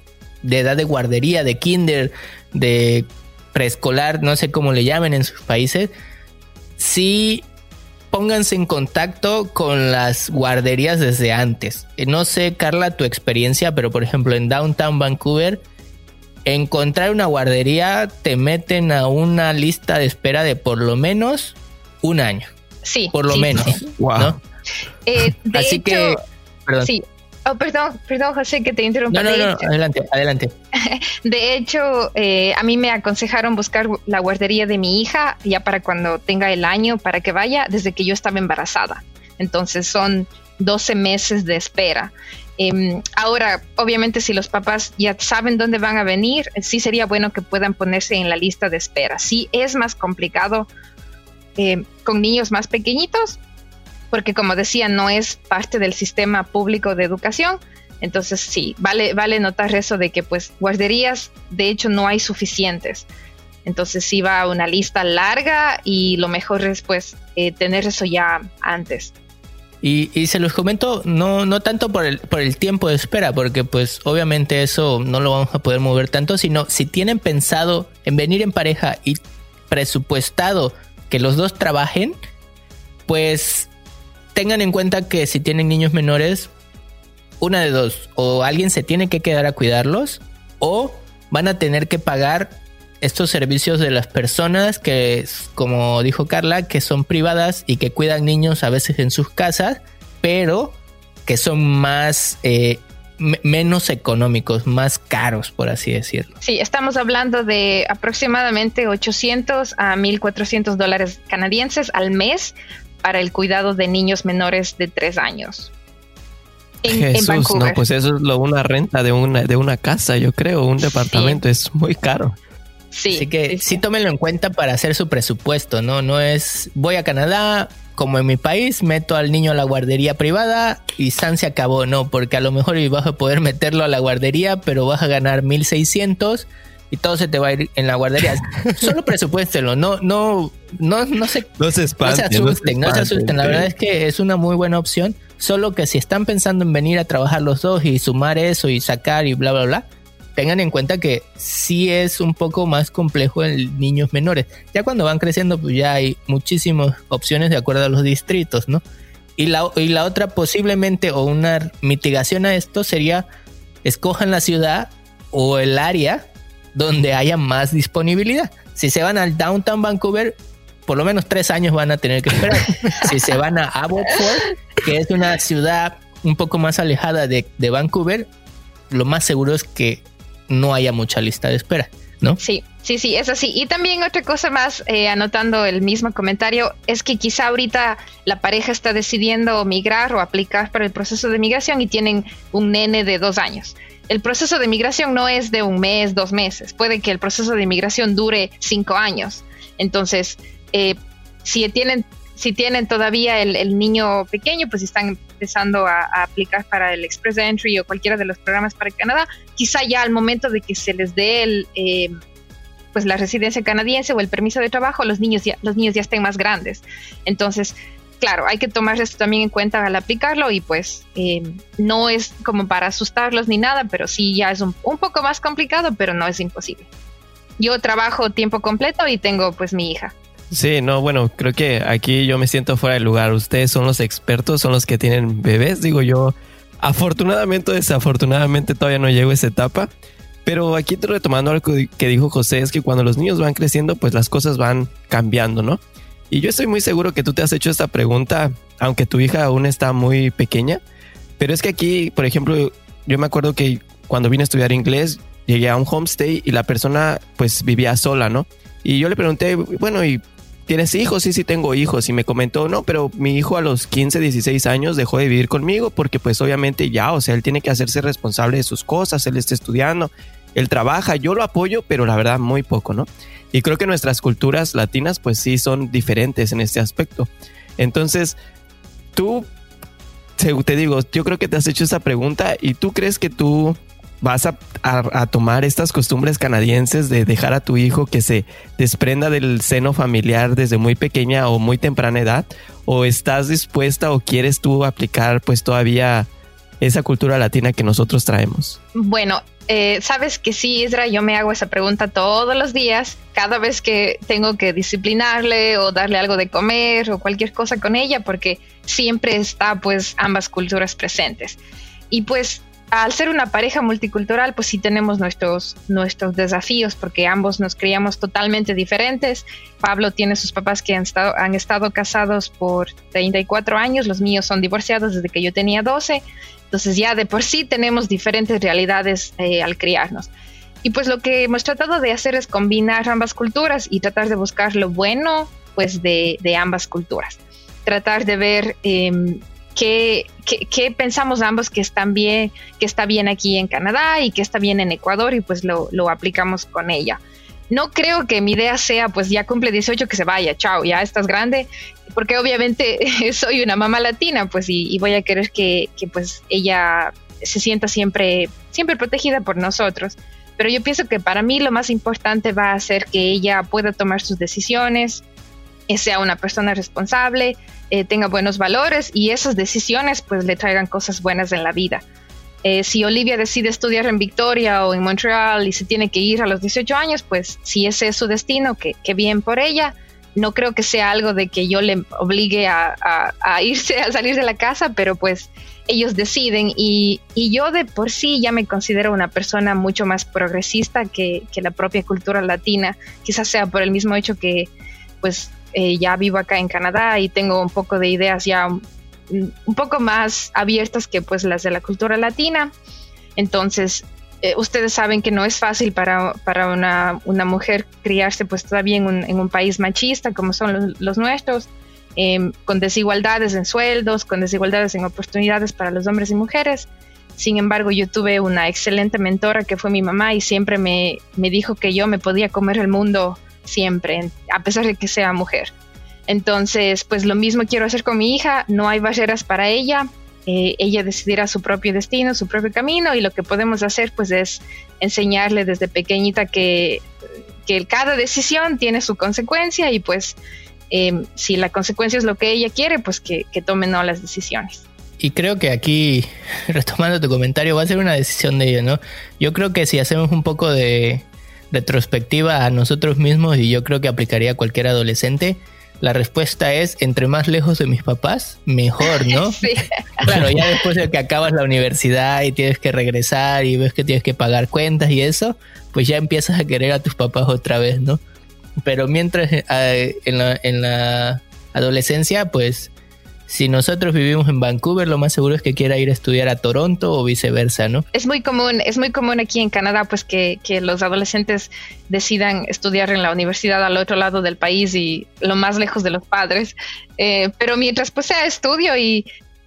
de edad de guardería, de kinder, de preescolar, no sé cómo le llamen en sus países, sí pónganse en contacto con las guarderías desde antes. Eh, no sé, Carla, tu experiencia, pero por ejemplo en Downtown Vancouver, encontrar una guardería te meten a una lista de espera de por lo menos un año. Sí. Por lo menos. Wow. Eh, Así que. Sí, Oh, perdón, perdón, José, que te interrumpa. No, no, no, adelante, adelante. De hecho, eh, a mí me aconsejaron buscar la guardería de mi hija ya para cuando tenga el año para que vaya desde que yo estaba embarazada. Entonces son 12 meses de espera. Em, ahora, obviamente, si los papás ya saben dónde van a venir, sí sería bueno que puedan ponerse en la lista de espera. Sí es más complicado eh, con niños más pequeñitos, porque como decía, no es parte del sistema público de educación. Entonces sí, vale, vale notar eso de que pues guarderías de hecho no hay suficientes. Entonces sí va una lista larga y lo mejor es pues eh, tener eso ya antes. Y, y, se los comento no, no tanto por el, por el tiempo de espera, porque pues obviamente eso no lo vamos a poder mover tanto, sino si tienen pensado en venir en pareja y presupuestado que los dos trabajen, pues tengan en cuenta que si tienen niños menores, una de dos, o alguien se tiene que quedar a cuidarlos, o van a tener que pagar estos servicios de las personas que, como dijo Carla, que son privadas y que cuidan niños a veces en sus casas, pero que son más eh, menos económicos, más caros, por así decirlo. Sí, estamos hablando de aproximadamente 800 a 1.400 dólares canadienses al mes para el cuidado de niños menores de tres años. En, Jesús, no, pues eso es lo, una renta de una, de una casa, yo creo, un departamento, es muy caro. Sí, Así que sí, tómenlo en cuenta para hacer su presupuesto, ¿no? No es voy a Canadá, como en mi país, meto al niño a la guardería privada y San se acabó, no, porque a lo mejor vas a poder meterlo a la guardería, pero vas a ganar 1600 y todo se te va a ir en la guardería. Solo presupuéstelo, no, no, no, no se, no se, asusten, no se, asusten. La verdad es que es una muy buena opción. Solo que si están pensando en venir a trabajar los dos y sumar eso y sacar y bla, bla, bla, tengan en cuenta que sí es un poco más complejo en niños menores. Ya cuando van creciendo, pues ya hay muchísimas opciones de acuerdo a los distritos, ¿no? Y la, y la otra posiblemente o una mitigación a esto sería escojan la ciudad o el área donde haya más disponibilidad. Si se van al downtown Vancouver, por lo menos tres años van a tener que esperar. si se van a Abbotsford, que es una ciudad un poco más alejada de, de Vancouver, lo más seguro es que no haya mucha lista de espera, ¿no? Sí, sí, sí, es así. Y también otra cosa más, eh, anotando el mismo comentario, es que quizá ahorita la pareja está decidiendo migrar o aplicar para el proceso de migración y tienen un nene de dos años. El proceso de migración no es de un mes, dos meses. Puede que el proceso de migración dure cinco años. Entonces, eh, si tienen si tienen todavía el, niño pequeño, pues están empezando a, aplicar para el Express Entry o cualquiera de los programas para Canadá, quizá ya al momento de que se les dé el, eh, pues la residencia canadiense o el permiso de trabajo, los niños ya, los niños ya estén más grandes. Entonces, claro, hay que tomar esto también en cuenta al aplicarlo y pues eh, no es como para asustarlos ni nada, pero sí ya es un, un poco más complicado, pero no es imposible. Yo trabajo tiempo completo y tengo pues mi hija. Sí, no, bueno, creo que aquí yo me siento fuera de lugar. Ustedes son los expertos, son los que tienen bebés, digo yo. Afortunadamente o desafortunadamente todavía no llego a esa etapa. Pero aquí retomando algo que dijo José, es que cuando los niños van creciendo, pues las cosas van cambiando, ¿no? Y yo estoy muy seguro que tú te has hecho esta pregunta, aunque tu hija aún está muy pequeña. Pero es que aquí, por ejemplo, yo me acuerdo que cuando vine a estudiar inglés, llegué a un homestay y la persona pues vivía sola, ¿no? Y yo le pregunté, bueno, ¿y ¿Tienes hijos? Sí, sí tengo hijos. Y me comentó, no, pero mi hijo a los 15, 16 años dejó de vivir conmigo porque pues obviamente ya, o sea, él tiene que hacerse responsable de sus cosas, él está estudiando, él trabaja, yo lo apoyo, pero la verdad muy poco, ¿no? Y creo que nuestras culturas latinas pues sí son diferentes en este aspecto. Entonces, tú, te digo, yo creo que te has hecho esa pregunta y tú crees que tú vas a, tomar estas costumbres canadienses de dejar a tu hijo que se desprenda del seno familiar desde muy pequeña o muy temprana edad? ¿O estás dispuesta o quieres tú aplicar pues todavía esa cultura latina que nosotros traemos? Bueno, eh, sabes que sí, Isra, yo me hago esa pregunta todos los días, cada vez que tengo que disciplinarle o darle algo de comer o cualquier cosa con ella, porque siempre está pues ambas culturas presentes. Y pues al ser una pareja multicultural, pues sí tenemos nuestros, nuestros desafíos porque ambos nos criamos totalmente diferentes. Pablo tiene sus papás que han estado, han estado casados por 34 años, los míos son divorciados desde que yo tenía 12, entonces ya de por sí tenemos diferentes realidades eh, al criarnos. Y pues lo que hemos tratado de hacer es combinar ambas culturas y tratar de buscar lo bueno pues de, de ambas culturas. Tratar de ver eh, qué, pensamos ambos que están bien, que está bien aquí en Canadá y que está bien en Ecuador y pues lo, aplicamos con ella. No creo que mi idea sea, pues ya cumple 18, que se vaya, chao, ya estás grande, porque obviamente soy una mamá latina, pues y, voy a querer que, que, pues ella se sienta siempre, siempre protegida por nosotros. Pero yo pienso que para mí lo más importante va a ser que ella pueda tomar sus decisiones, sea una persona responsable, eh, tenga buenos valores y esas decisiones pues le traigan cosas buenas en la vida. Eh, si Olivia decide estudiar en Victoria o en Montreal y se tiene que ir a los 18 años, pues si ese es su destino, que, bien por ella. No creo que sea algo de que yo le obligue a, irse, a salir de la casa, pero pues ellos deciden y, yo de por sí ya me considero una persona mucho más progresista que, que la propia cultura latina, quizás sea por el mismo hecho que pues eh, ya vivo acá en Canadá y tengo un poco de ideas ya un, poco más abiertas que pues las de la cultura latina. Entonces, eh, ustedes saben que no es fácil para, para una, una, mujer criarse pues todavía en un, país machista como son los, nuestros, em, con desigualdades en sueldos, con desigualdades en oportunidades para los hombres y mujeres. Sin embargo, yo tuve una excelente mentora que fue mi mamá y siempre me, me dijo que yo me podía comer el mundo siempre, a pesar de que sea mujer. Entonces, pues lo mismo quiero hacer con mi hija, no hay barreras para ella, eh, ella decidirá su propio destino, su propio camino y lo que podemos hacer pues es enseñarle desde pequeñita que, que cada decisión tiene su consecuencia y pues em, si la consecuencia es lo que ella quiere, pues que, que tome no las decisiones. Y creo que aquí, retomando tu comentario, va a ser una decisión de ella, ¿no? Yo creo que si hacemos un poco de, retrospectiva a nosotros mismos y yo creo que aplicaría a cualquier adolescente, la respuesta es, entre más lejos de mis papás, mejor, ¿no? Sí. Claro, ya después de que acabas la universidad y tienes que regresar y ves que tienes que pagar cuentas y eso, pues ya empiezas a querer a tus papás otra vez, ¿no? pero mientras eh, en, la, en la adolescencia, pues si nosotros vivimos en Vancouver, lo más seguro es que quiera ir a estudiar a Toronto o viceversa, ¿no? Es muy común, es muy común aquí en Canadá, pues que, los adolescentes decidan estudiar en la universidad al otro lado del país y lo más lejos de los padres. Eh, pero mientras pues sea estudio y,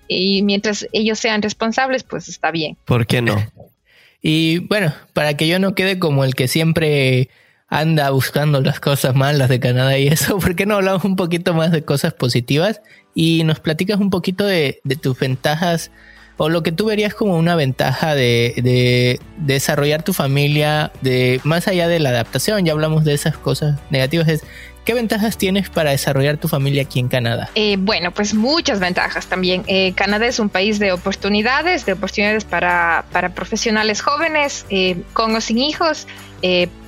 y mientras ellos sean responsables, pues está bien. ¿Por qué no? y bueno, para que yo no quede como el que siempre anda buscando las cosas malas de Canadá y eso, ¿por qué no hablamos un poquito más de cosas positivas y nos platicas un poquito de, tus ventajas o lo que tú verías como una ventaja de, de, desarrollar tu familia, de más allá de la adaptación, ya hablamos de esas cosas negativas, es ¿Qué ventajas tienes para desarrollar tu familia aquí en Canadá? Eh, bueno, pues muchas ventajas también. Eh, Canadá es un país de oportunidades, de oportunidades para, para profesionales jóvenes, eh, con o sin hijos,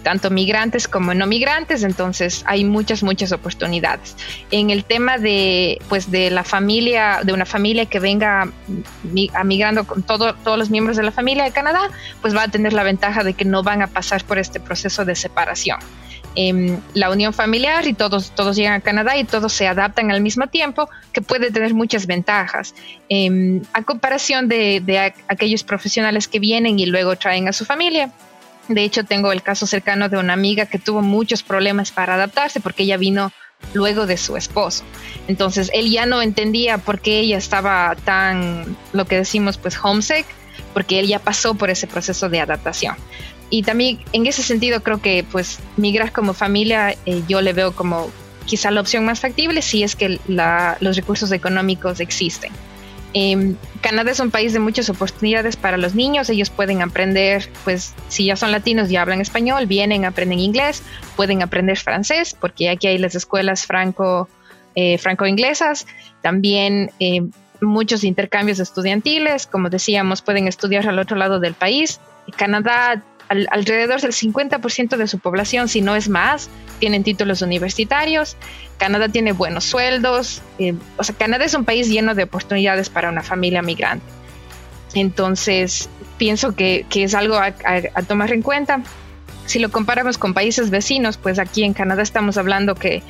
tanto migrantes como no migrantes, entonces hay muchas, muchas oportunidades. En el tema de, pues, de la familia, de una familia que venga migrando con todo, todos los miembros de la familia de Canadá, pues va a tener la ventaja de que no van a pasar por este proceso de separación. Em, la unión familiar y todos, todos llegan a Canadá y todos se adaptan al mismo tiempo, que puede tener muchas ventajas. Em, a comparación de, aquellos profesionales que vienen y luego traen a su familia. De hecho, tengo el caso cercano de una amiga que tuvo muchos problemas para adaptarse porque ella vino luego de su esposo. Entonces, él ya no entendía por qué ella estaba tan, lo que decimos, pues homesick, porque él ya pasó por ese proceso de adaptación y también en ese sentido creo que pues migrar como familia eh, yo le veo como quizá la opción más factible si es que los recursos económicos existen. Em, Canadá es un país de muchas oportunidades para los niños, ellos pueden aprender, pues si ya son latinos y hablan español, vienen, aprenden inglés, pueden aprender francés, porque aquí hay las escuelas franco, eh, franco-inglesas, también em, muchos intercambios estudiantiles, como decíamos, pueden estudiar al otro lado del país. Canadá alrededor del 50% de su población, si no es más, tienen títulos universitarios. Canadá tiene buenos sueldos. Eh, o sea, Canadá es un país lleno de oportunidades para una familia migrante. Entonces, pienso que, es algo a, tomar en cuenta. Si lo comparamos con países vecinos, pues aquí en Canadá estamos hablando que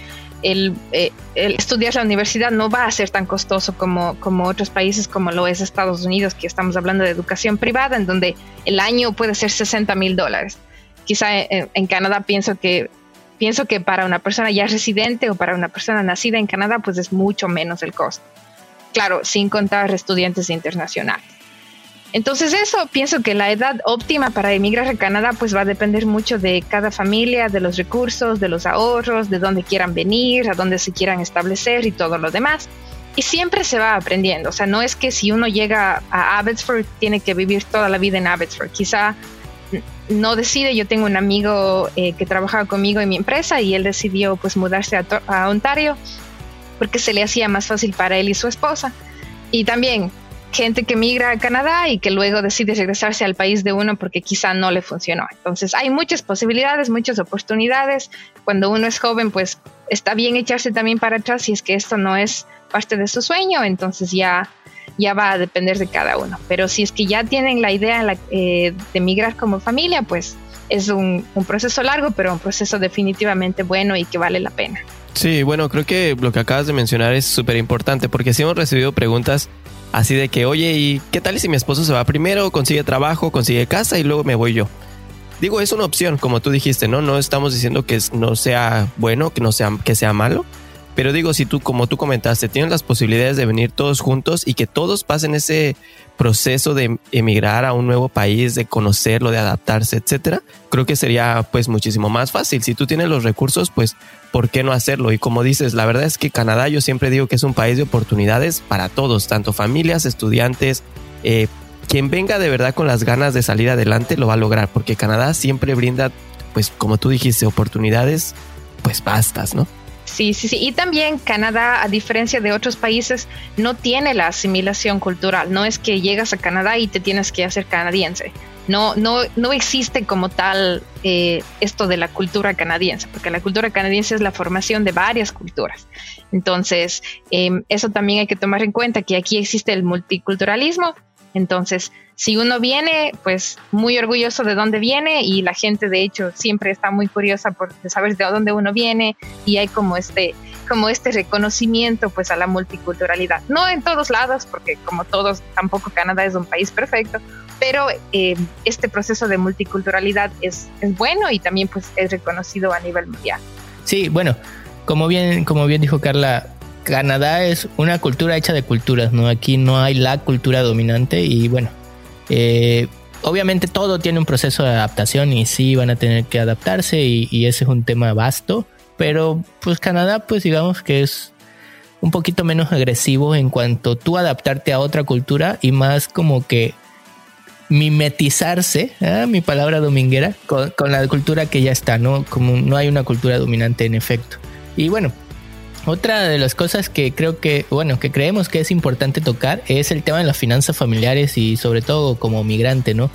el, eh, el, estudiar la universidad no va a ser tan costoso como, como otros países como lo es Estados Unidos, que estamos hablando de educación privada, en donde el año puede ser 60 mil dólares. Quizá en, Canadá pienso que, pienso que para una persona ya residente o para una persona nacida en Canadá, pues es mucho menos el costo. Claro, sin contar estudiantes internacionales. Entonces eso, pienso que la edad óptima para emigrar a Canadá pues va a depender mucho de cada familia, de los recursos, de los ahorros, de dónde quieran venir, a dónde se quieran establecer y todo lo demás. Y siempre se va aprendiendo, o sea, no es que si uno llega a Abbotsford tiene que vivir toda la vida en Abbotsford, quizá no decide, yo tengo un amigo eh, que trabajaba conmigo en mi empresa y él decidió pues mudarse a, a Ontario porque se le hacía más fácil para él y su esposa. Y también gente que migra a Canadá y que luego decide regresarse al país de uno porque quizá no le funcionó. Entonces hay muchas posibilidades, muchas oportunidades. Cuando uno es joven, pues está bien echarse también para atrás si es que esto no es parte de su sueño, entonces ya, ya va a depender de cada uno. Pero si es que ya tienen la idea eh, de migrar como familia, pues es un, un proceso largo, pero un proceso definitivamente bueno y que vale la pena. Sí, bueno, creo que lo que acabas de mencionar es súper importante porque sí hemos recibido preguntas Así de que, oye, ¿y qué tal si mi esposo se va primero, consigue trabajo, consigue casa y luego me voy yo? Digo, es una opción, como tú dijiste, ¿no? No estamos diciendo que no sea bueno, que no sea, que sea malo. Pero digo, si tú, como tú comentaste, tienes las posibilidades de venir todos juntos y que todos pasen ese proceso de emigrar a un nuevo país, de conocerlo, de adaptarse, etcétera, creo que sería pues muchísimo más fácil. Si tú tienes los recursos, pues ¿por qué no hacerlo? Y como dices, la verdad es que Canadá yo siempre digo que es un país de oportunidades para todos, tanto familias, estudiantes, eh, quien venga de verdad con las ganas de salir adelante lo va a lograr, porque Canadá siempre brinda, pues como tú dijiste, oportunidades, pues bastas, ¿no? Sí, sí, sí. Y también Canadá, a diferencia de otros países, no tiene la asimilación cultural. No es que llegas a Canadá y te tienes que hacer canadiense. No, no, no existe como tal eh, esto de la cultura canadiense, porque la cultura canadiense es la formación de varias culturas. Entonces, em, eso también hay que tomar en cuenta, que aquí existe el multiculturalismo, Entonces, si uno viene, pues muy orgulloso de dónde viene y la gente de hecho siempre está muy curiosa por saber de dónde uno viene y hay como este como este reconocimiento pues a la multiculturalidad. No en todos lados, porque como todos, tampoco Canadá es un país perfecto, pero eh, este proceso de multiculturalidad es, es bueno y también pues es reconocido a nivel mundial. Sí, bueno, como bien, como bien dijo Carla, Canadá es una cultura hecha de culturas, ¿no? Aquí no hay la cultura dominante y bueno, eh, obviamente todo tiene un proceso de adaptación y sí van a tener que adaptarse y, ese es un tema vasto, pero pues Canadá pues digamos que es un poquito menos agresivo en cuanto tú adaptarte a otra cultura y más como que mimetizarse, ¿eh? mi palabra dominguera, con, con, la cultura que ya está, ¿no? Como no hay una cultura dominante en efecto. Y bueno, otra de las cosas que creo que, bueno, que creemos que es importante tocar es el tema de las finanzas familiares y sobre todo como migrante, ¿no?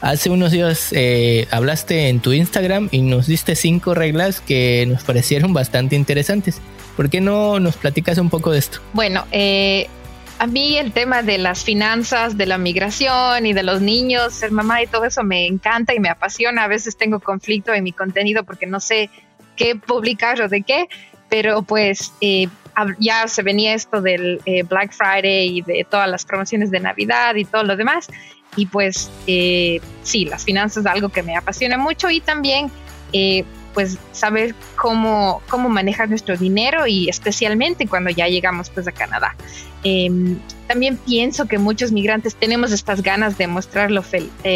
Hace unos días eh, hablaste en tu Instagram y nos diste cinco reglas que nos parecieron bastante interesantes. ¿Por qué no nos platicas un poco de esto? Bueno, eh, a mí el tema de las finanzas, de la migración y de los niños, ser mamá y todo eso me encanta y me apasiona. A veces tengo conflicto en mi contenido porque no sé qué publicar o de qué, pero pues eh, ya se venía esto del eh, Black Friday y de todas las promociones de Navidad y todo lo demás. Y pues eh, sí, las finanzas es algo que me apasiona mucho y también pues saber cómo, cómo manejar nuestro dinero y especialmente cuando ya llegamos pues a Canadá. Em, también pienso que muchos migrantes tenemos estas ganas de mostrar lo,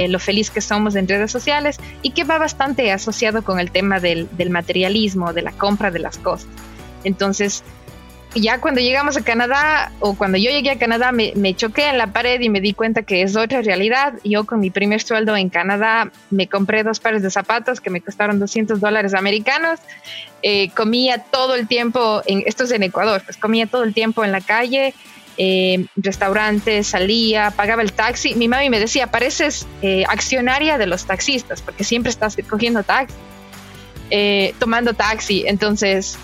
lo, feliz que somos en redes sociales y que va bastante asociado con el tema del, del materialismo, de la compra de las cosas. Entonces, ya cuando llegamos a Canadá o cuando yo llegué a Canadá me, choqué en la pared y me di cuenta que es otra realidad. Yo con mi primer sueldo en Canadá me compré dos pares de zapatos que me costaron 200 dólares americanos. Eh, comía todo el tiempo, en, esto es en Ecuador, pues comía todo el tiempo en la calle, eh, restaurantes, salía, pagaba el taxi. Mi mami me decía, pareces eh, accionaria de los taxistas porque siempre estás cogiendo taxi, tomando taxi. Entonces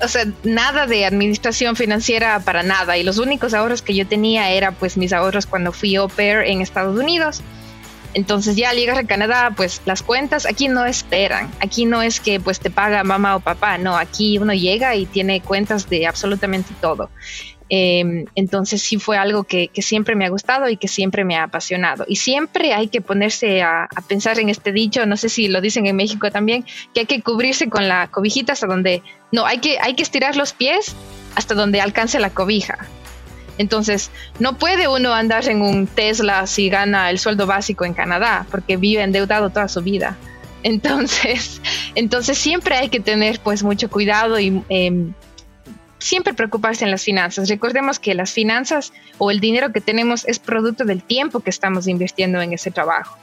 o sea, nada de administración financiera para nada. Y los únicos ahorros que yo tenía era pues mis ahorros cuando fui au pair en Estados Unidos. Entonces ya al a Canadá, pues las cuentas aquí no esperan. Aquí no es que pues te paga mamá o papá, no, aquí uno llega y tiene cuentas de absolutamente todo. Em, entonces sí fue algo que, siempre me ha gustado y que siempre me ha apasionado. Y siempre hay que ponerse a, pensar en este dicho, no sé si lo dicen en México también, que hay que cubrirse con la cobijita hasta donde, no, hay que, hay que estirar los pies hasta donde alcance la cobija. Entonces, no puede uno andar en un Tesla si gana el sueldo básico en Canadá, porque vive endeudado toda su vida. Entonces, entonces siempre hay que tener pues mucho cuidado y em, siempre preocuparse en las finanzas. Recordemos que las finanzas o el dinero que tenemos es producto del tiempo que estamos invirtiendo en ese trabajo.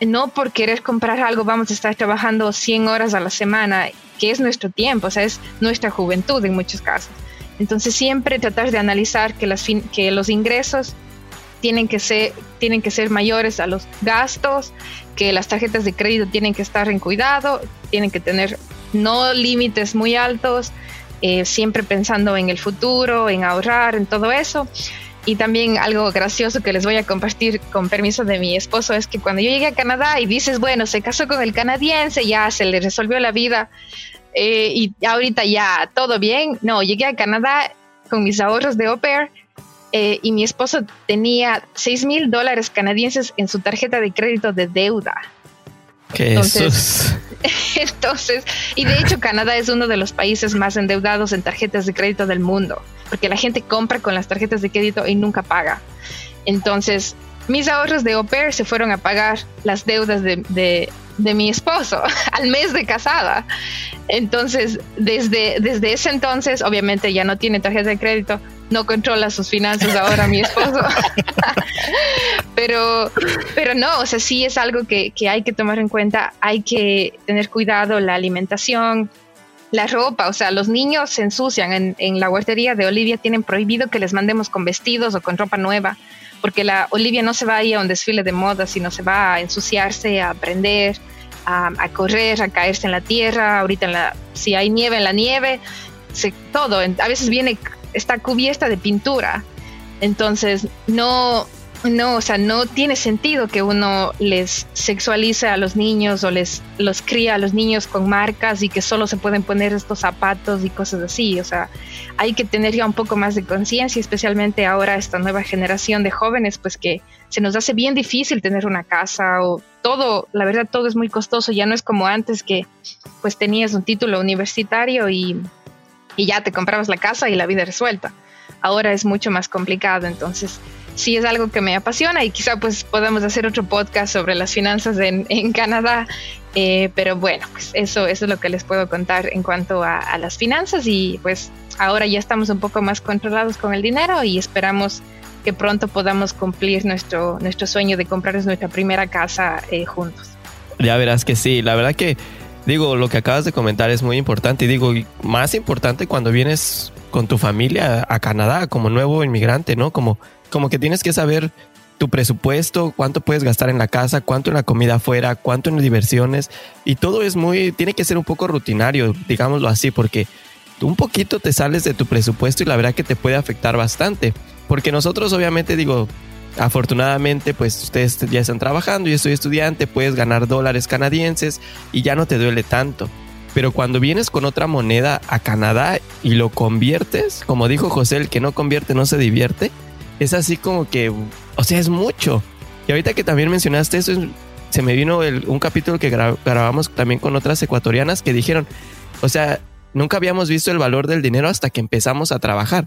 No por querer comprar algo vamos a estar trabajando 100 horas a la semana, que es nuestro tiempo, o sea, es nuestra juventud en muchos casos. Entonces siempre tratar de analizar que, los ingresos tienen que, ser, tienen que ser mayores a los gastos, que las tarjetas de crédito tienen que estar en cuidado, tienen que tener no límites muy altos, eh, siempre pensando en el futuro, en ahorrar, en todo eso. Y también algo gracioso que les voy a compartir con permiso de mi esposo es que cuando yo llegué a Canadá y dices, bueno, se casó con el canadiense, ya se le resolvió la vida eh, y ahorita ya todo bien. No, llegué a Canadá con mis ahorros de au pair eh, y mi esposo tenía 6 mil dólares canadienses en su tarjeta de crédito de deuda. ¿Qué Entonces, Entonces, y de hecho Canadá es uno de los países más endeudados en tarjetas de crédito del mundo, porque la gente compra con las tarjetas de crédito y nunca paga. Entonces, mis ahorros de au pair se fueron a pagar las deudas de, de, mi esposo al mes de casada. Entonces, desde, desde ese entonces, obviamente ya no tiene tarjeta de crédito, no controla sus finanzas ahora mi esposo. pero, pero no, o sea, sí es algo que, hay que tomar en cuenta. Hay que tener cuidado la alimentación, la ropa, o sea, los niños se ensucian. En, en, la guardería de Olivia tienen prohibido que les mandemos con vestidos o con ropa nueva, porque la Olivia no se va a ir a un desfile de moda, sino se va a ensuciarse, a aprender, a, correr, a caerse en la tierra. Ahorita, en la, si hay nieve en la nieve, se, todo. A veces viene está cubierta de pintura. Entonces, no, no, o sea, no tiene sentido que uno les sexualice a los niños o les los cría a los niños con marcas y que solo se pueden poner estos zapatos y cosas así. O sea, hay que tener ya un poco más de conciencia, especialmente ahora esta nueva generación de jóvenes, pues que se nos hace bien difícil tener una casa o todo, la verdad, todo es muy costoso. Ya no es como antes que pues tenías un título universitario y, y ya te comprabas la casa y la vida resuelta. Ahora es mucho más complicado, entonces sí es algo que me apasiona y quizá pues podamos hacer otro podcast sobre las finanzas en, en Canadá. Eh, pero bueno, pues eso, eso es lo que les puedo contar en cuanto a, a, las finanzas y pues ahora ya estamos un poco más controlados con el dinero y esperamos que pronto podamos cumplir nuestro, nuestro sueño de comprarnos nuestra primera casa eh, juntos. Ya verás que sí, la verdad que digo, lo que acabas de comentar es muy importante y digo, más importante cuando vienes con tu familia a Canadá como nuevo inmigrante, ¿no? Como como que tienes que saber tu presupuesto, cuánto puedes gastar en la casa, cuánto en la comida afuera, cuánto en diversiones y todo es muy, tiene que ser un poco rutinario, digámoslo así, porque un poquito te sales de tu presupuesto y la verdad que te puede afectar bastante, porque nosotros obviamente digo, afortunadamente pues ustedes ya están trabajando, yo soy estudiante, puedes ganar dólares canadienses y ya no te duele tanto. Pero cuando vienes con otra moneda a Canadá y lo conviertes, como dijo José, el que no convierte no se divierte, es así como que, o sea, es mucho. Y ahorita que también mencionaste eso, se me vino un capítulo que grabamos también con otras ecuatorianas que dijeron, o sea, nunca habíamos visto el valor del dinero hasta que empezamos a trabajar.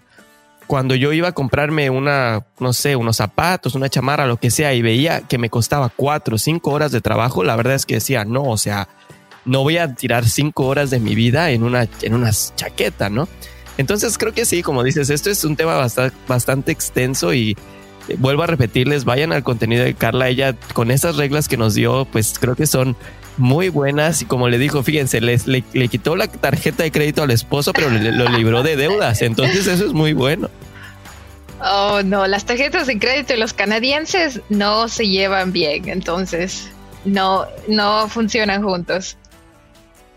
Cuando yo iba a comprarme una, no sé, unos zapatos, una chamarra, lo que sea, y veía que me costaba cuatro o cinco horas de trabajo, la verdad es que decía, no, o sea, no voy a tirar cinco horas de mi vida en una, en chaqueta, ¿no? Entonces creo que sí, como dices, esto es un tema bastante, bastante extenso y eh, vuelvo a repetirles, vayan al contenido de Carla, ella con esas reglas que nos dio, pues creo que son muy buenas y como le dijo, fíjense, les, le, quitó la tarjeta de crédito al esposo, pero lo libró de deudas, entonces eso es muy bueno. Oh, no, las tarjetas de crédito y los canadienses no se llevan bien, entonces no, no funcionan juntos.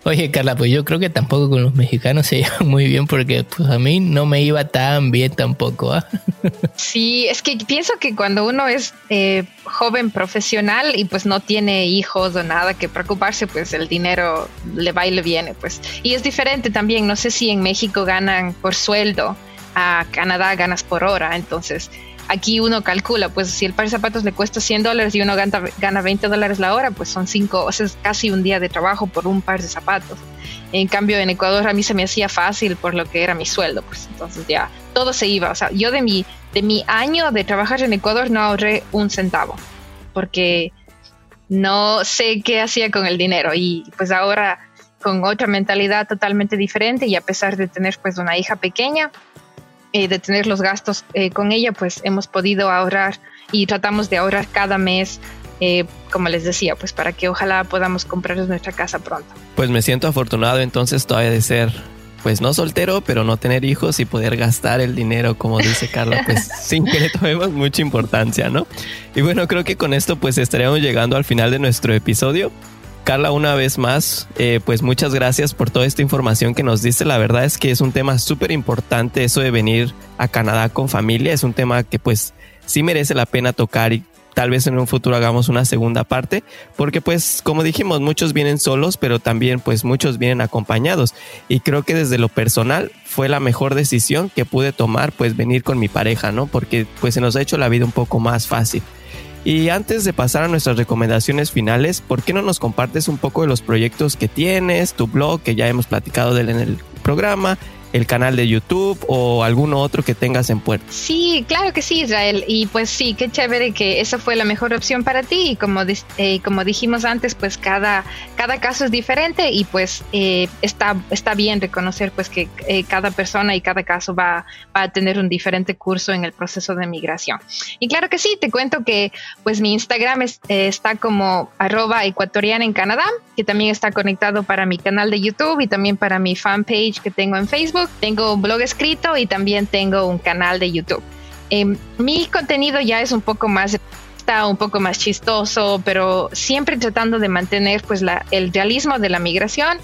Oye, Carla, pues yo creo que tampoco con los mexicanos se llevan muy bien porque pues a mí no me iba tan bien tampoco. ¿ah? Sí, es que pienso que cuando uno es eh, joven profesional y pues no tiene hijos o nada que preocuparse, pues el dinero le va y le viene, pues. Y es diferente también, no sé si en México ganan por sueldo, a Canadá ganas por hora, entonces aquí uno calcula, pues si el par de zapatos le cuesta 100 dólares y uno gana, gana 20 dólares la hora, pues son cinco, o sea, es casi un día de trabajo por un par de zapatos. En cambio, en Ecuador a mí se me hacía fácil por lo que era mi sueldo, pues entonces ya todo se iba. O sea, yo de mi, de mi año de trabajar en Ecuador no ahorré un centavo, porque no sé qué hacía con el dinero y pues ahora con otra mentalidad totalmente diferente y a pesar de tener pues una hija pequeña, eh, de tener los gastos eh, con ella, pues hemos podido ahorrar y tratamos de ahorrar cada mes, eh, como les decía, pues para que ojalá podamos comprarnos nuestra casa pronto. Pues me siento afortunado entonces todavía de ser, pues no soltero, pero no tener hijos y poder gastar el dinero, como dice Carla, pues sin que le tomemos mucha importancia, ¿no? Y bueno, creo que con esto pues estaríamos llegando al final de nuestro episodio. Carla, una vez más, eh, pues muchas gracias por toda esta información que nos diste. La verdad es que es un tema súper importante eso de venir a Canadá con familia. Es un tema que pues sí merece la pena tocar y tal vez en un futuro hagamos una segunda parte, porque pues como dijimos, muchos vienen solos, pero también pues muchos vienen acompañados. Y creo que desde lo personal fue la mejor decisión que pude tomar, pues venir con mi pareja, ¿no? Porque pues se nos ha hecho la vida un poco más fácil. Y antes de pasar a nuestras recomendaciones finales, ¿por qué no nos compartes un poco de los proyectos que tienes, tu blog, que ya hemos platicado de él en el programa, el canal de YouTube o alguno otro que tengas en puerta. Sí, claro que sí, Israel. Y pues sí, qué chévere que esa fue la mejor opción para ti. Y como, eh, como dijimos antes, pues cada, cada caso es diferente y pues eh, está, está bien reconocer pues que eh, cada persona y cada caso va, va, a tener un diferente curso en el proceso de migración. Y claro que sí, te cuento que pues mi Instagram está como arroba ecuatoriana en Canadá, que también está conectado para mi canal de YouTube y también para mi fanpage que tengo en Facebook tengo un blog escrito y también tengo un canal de YouTube. Em, mi contenido ya es un poco más está un poco más chistoso, pero siempre tratando de mantener pues la, el realismo de la migración,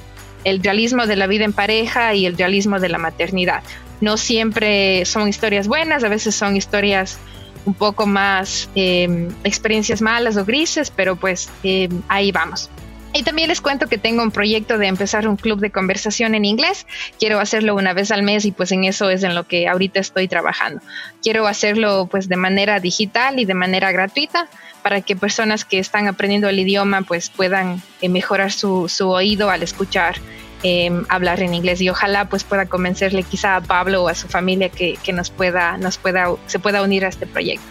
el realismo de la vida en pareja y el realismo de la maternidad. No siempre son historias buenas, a veces son historias un poco más em, experiencias malas o grises, pero pues em, ahí vamos. Y también les cuento que tengo un proyecto de empezar un club de conversación en inglés. Quiero hacerlo una vez al mes y pues en eso es en lo que ahorita estoy trabajando. Quiero hacerlo pues de manera digital y de manera gratuita para que personas que están aprendiendo el idioma pues puedan eh, mejorar su, su oído al escuchar Em, hablar en inglés y ojalá pues pueda convencerle quizá a Pablo o a su familia que, que nos pueda, nos pueda, se pueda unir a este proyecto.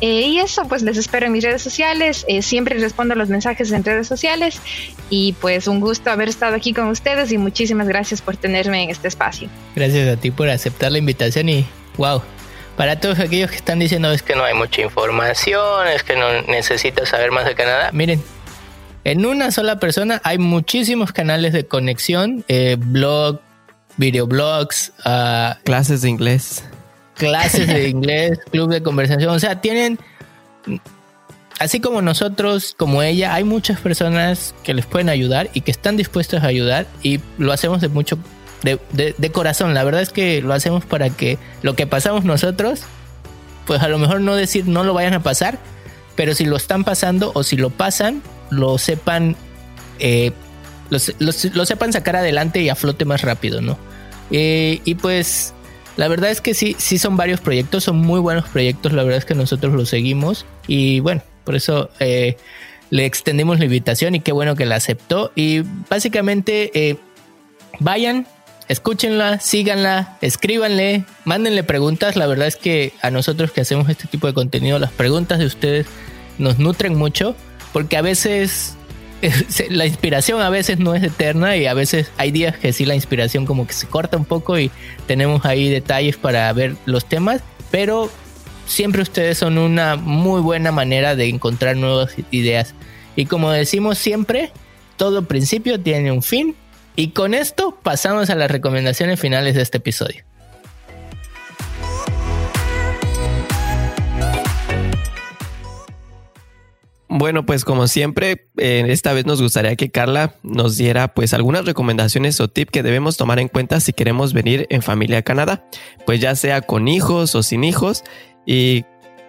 Eh, y eso, pues les espero en mis redes sociales. Eh, siempre respondo a los mensajes en redes sociales. Y pues un gusto haber estado aquí con ustedes y muchísimas gracias por tenerme en este espacio. Gracias a ti por aceptar la invitación y wow. Para todos aquellos que están diciendo es que no hay mucha información, es que no necesitas saber más de Canadá, miren, en una sola persona hay muchísimos canales de conexión, eh, blog, videoblogs, uh, clases de inglés. Clases de inglés, club de conversación. O sea, tienen, así como nosotros, como ella, hay muchas personas que les pueden ayudar y que están dispuestas a ayudar y lo hacemos de mucho, de, de corazón. La verdad es que lo hacemos para que lo que pasamos nosotros, pues a lo mejor no decir no lo vayan a pasar, pero si lo están pasando o si lo pasan, lo sepan, eh, lo, sepan sacar adelante y a flote más rápido, ¿no? Eh, y pues la verdad es que sí, sí son varios proyectos, son muy buenos proyectos, la verdad es que nosotros los seguimos y bueno, por eso eh, le extendimos la invitación y qué bueno que la aceptó. Y básicamente vayan, escúchenla, síganla, escríbanle, mándenle preguntas, la verdad es que a nosotros que hacemos este tipo de contenido, las preguntas de ustedes nos nutren mucho porque a veces la inspiración a veces no es eterna y a veces hay días que sí la inspiración como que se corta un poco y tenemos ahí detalles para ver los temas, pero siempre ustedes son una muy buena manera de encontrar nuevas ideas. Y como decimos siempre, todo principio tiene un fin. Y con esto pasamos a las recomendaciones finales de este episodio. Bueno, pues como siempre, eh, esta vez nos gustaría que Carla nos diera pues algunas recomendaciones o tips que debemos tomar en cuenta si queremos venir en familia a Canadá, pues ya sea con hijos o sin hijos y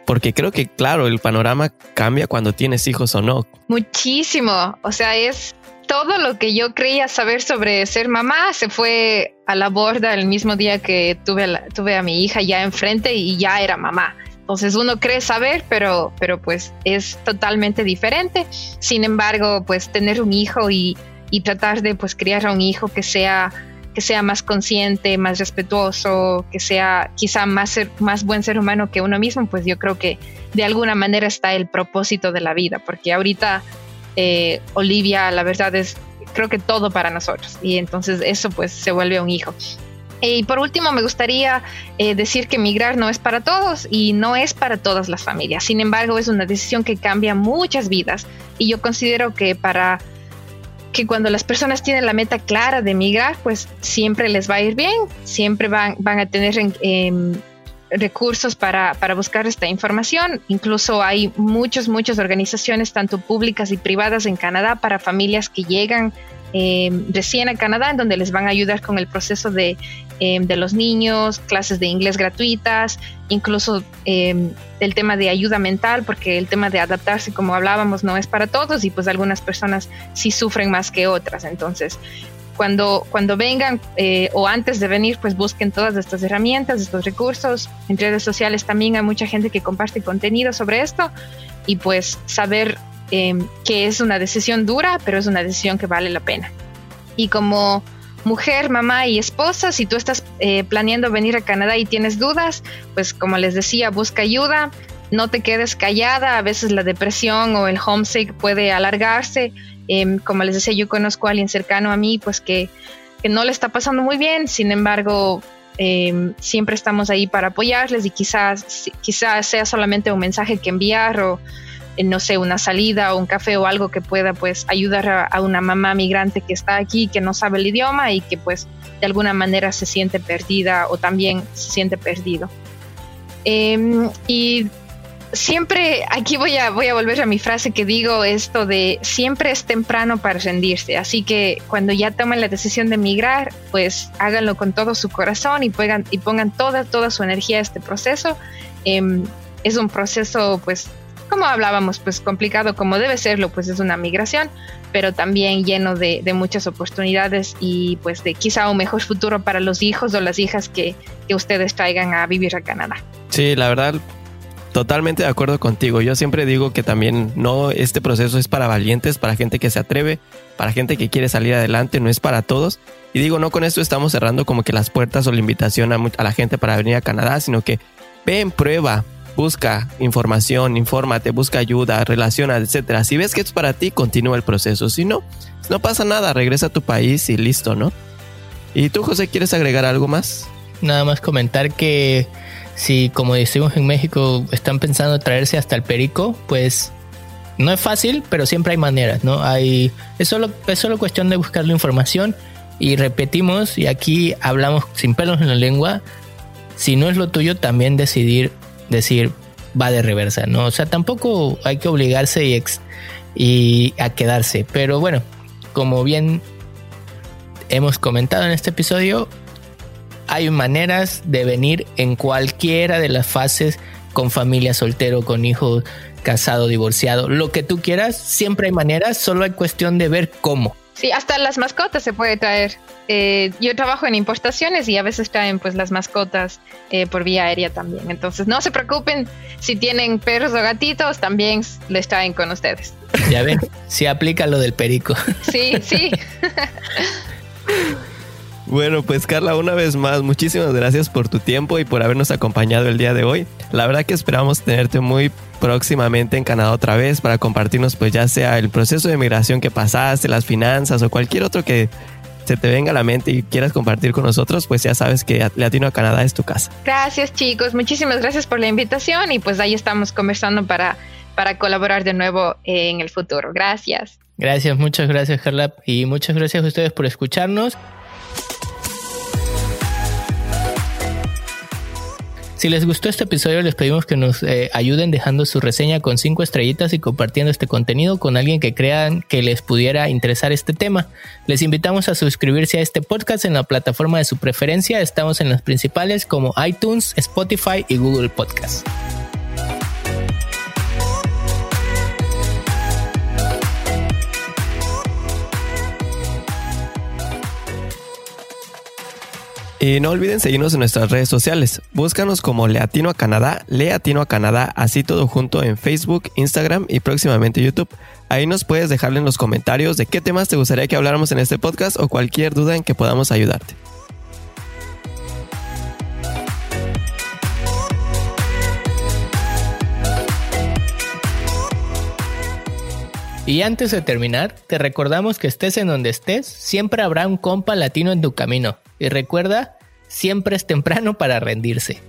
porque creo que claro, el panorama cambia cuando tienes hijos o no. Muchísimo, o sea, es todo lo que yo creía saber sobre ser mamá se fue a la borda el mismo día que tuve, tuve a mi hija ya enfrente y ya era mamá. Entonces uno cree saber, pero, pero pues es totalmente diferente. Sin embargo, pues tener un hijo y, tratar de pues criar a un hijo que sea que sea más consciente, más respetuoso, que sea quizá más, más buen ser humano que uno mismo, pues yo creo que de alguna manera está el propósito de la vida, porque ahorita eh, Olivia, la verdad es, creo que todo para nosotros, y entonces eso pues se vuelve un hijo. Y por último, me gustaría eh, decir que migrar no es para todos y no es para todas las familias. Sin embargo, es una decisión que cambia muchas vidas y yo considero que para que cuando las personas tienen la meta clara de migrar, pues siempre les va a ir bien, siempre van, van a tener em, recursos para, para, buscar esta información. Incluso hay muchas, muchas organizaciones, tanto públicas y privadas en Canadá, para familias que llegan eh, recién a Canadá, en donde les van a ayudar con el proceso de, eh, de los niños, clases de inglés gratuitas, incluso eh, el tema de ayuda mental, porque el tema de adaptarse, como hablábamos, no es para todos y pues algunas personas sí sufren más que otras. Entonces, cuando, cuando vengan o antes de venir, pues busquen todas estas herramientas, estos recursos. En redes sociales también hay mucha gente que comparte contenido sobre esto y pues saber Em, que es una decisión dura, pero es una decisión que vale la pena. Y como mujer, mamá y esposa, si tú estás eh, planeando venir a Canadá y tienes dudas, pues como les decía, busca ayuda, no te quedes callada, a veces la depresión o el homesick puede alargarse. Em, como les decía, yo conozco a alguien cercano a mí, pues que, no le está pasando muy bien, sin embargo, em, siempre estamos ahí para apoyarles y quizás, quizás sea solamente un mensaje que enviar o no sé, una salida o un café o algo que pueda pues ayudar a, una mamá migrante que está aquí, que no sabe el idioma y que pues de alguna manera se siente perdida o también se siente perdido. Em, y siempre, aquí voy a, voy a volver a mi frase que digo, esto de siempre es temprano para rendirse, así que cuando ya tomen la decisión de emigrar, pues háganlo con todo su corazón y pongan, y pongan toda, toda su energía a este proceso. Em, es un proceso pues como hablábamos, pues complicado como debe serlo, pues es una migración, pero también lleno de, muchas oportunidades y pues de quizá un mejor futuro para los hijos o las hijas que, que ustedes traigan a vivir a Canadá. Sí, la verdad, totalmente de acuerdo contigo. Yo siempre digo que también no, este proceso es para valientes, para gente que se atreve, para gente que quiere salir adelante, no es para todos. Y digo, no con esto estamos cerrando como que las puertas o la invitación a, a la gente para venir a Canadá, sino que ven, prueba, busca información, infórmate, busca ayuda, relaciona, etcétera. Si ves que es para ti, continúa el proceso. Si no, no pasa nada, regresa a tu país y listo, ¿no? ¿Y tú, José, quieres agregar algo más? Nada más comentar que si, como decimos en México, están pensando traerse hasta el perico, pues no es fácil, pero siempre hay maneras, ¿no? Hay, es, solo, es solo cuestión de buscar la información y repetimos, y aquí hablamos sin pelos en la lengua, si no es lo tuyo, también decidir decir va de reversa, ¿no? O sea, tampoco hay que obligarse y, y a quedarse. Pero bueno, como bien hemos comentado en este episodio, hay maneras de venir en cualquiera de las fases con familia soltero, con hijos, casado, divorciado, lo que tú quieras, siempre hay maneras, solo hay cuestión de ver cómo. Sí, hasta las mascotas se puede traer. Eh, yo trabajo en importaciones y a veces traen pues las mascotas eh, por vía aérea también. Entonces no se preocupen si tienen perros o gatitos, también les traen con ustedes. Ya ven, si aplica lo del perico. Sí, sí. Bueno, pues Carla, una vez más, muchísimas gracias por tu tiempo y por habernos acompañado el día de hoy. La verdad que esperamos tenerte muy próximamente en Canadá otra vez para compartirnos pues ya sea el proceso de migración que pasaste, las finanzas o cualquier otro que se te venga a la mente y quieras compartir con nosotros, pues ya sabes que Latino a Canadá es tu casa. Gracias chicos, muchísimas gracias por la invitación y pues ahí estamos conversando para, para colaborar de nuevo en el futuro. Gracias. Gracias, muchas gracias Carla y muchas gracias a ustedes por escucharnos. Si les gustó este episodio, les pedimos que nos eh, ayuden dejando su reseña con cinco estrellitas y compartiendo este contenido con alguien que crean que les pudiera interesar este tema. Les invitamos a suscribirse a este podcast en la plataforma de su preferencia. Estamos en las principales como iTunes, Spotify y Google Podcasts. Y no olviden seguirnos en nuestras redes sociales. Búscanos como Leatino a Canadá, Leatino a Canadá, así todo junto en Facebook, Instagram y próximamente YouTube. Ahí nos puedes dejarle en los comentarios de qué temas te gustaría que habláramos en este podcast o cualquier duda en que podamos ayudarte. Y antes de terminar, te recordamos que estés en donde estés, siempre habrá un compa latino en tu camino. Y recuerda, siempre es temprano para rendirse.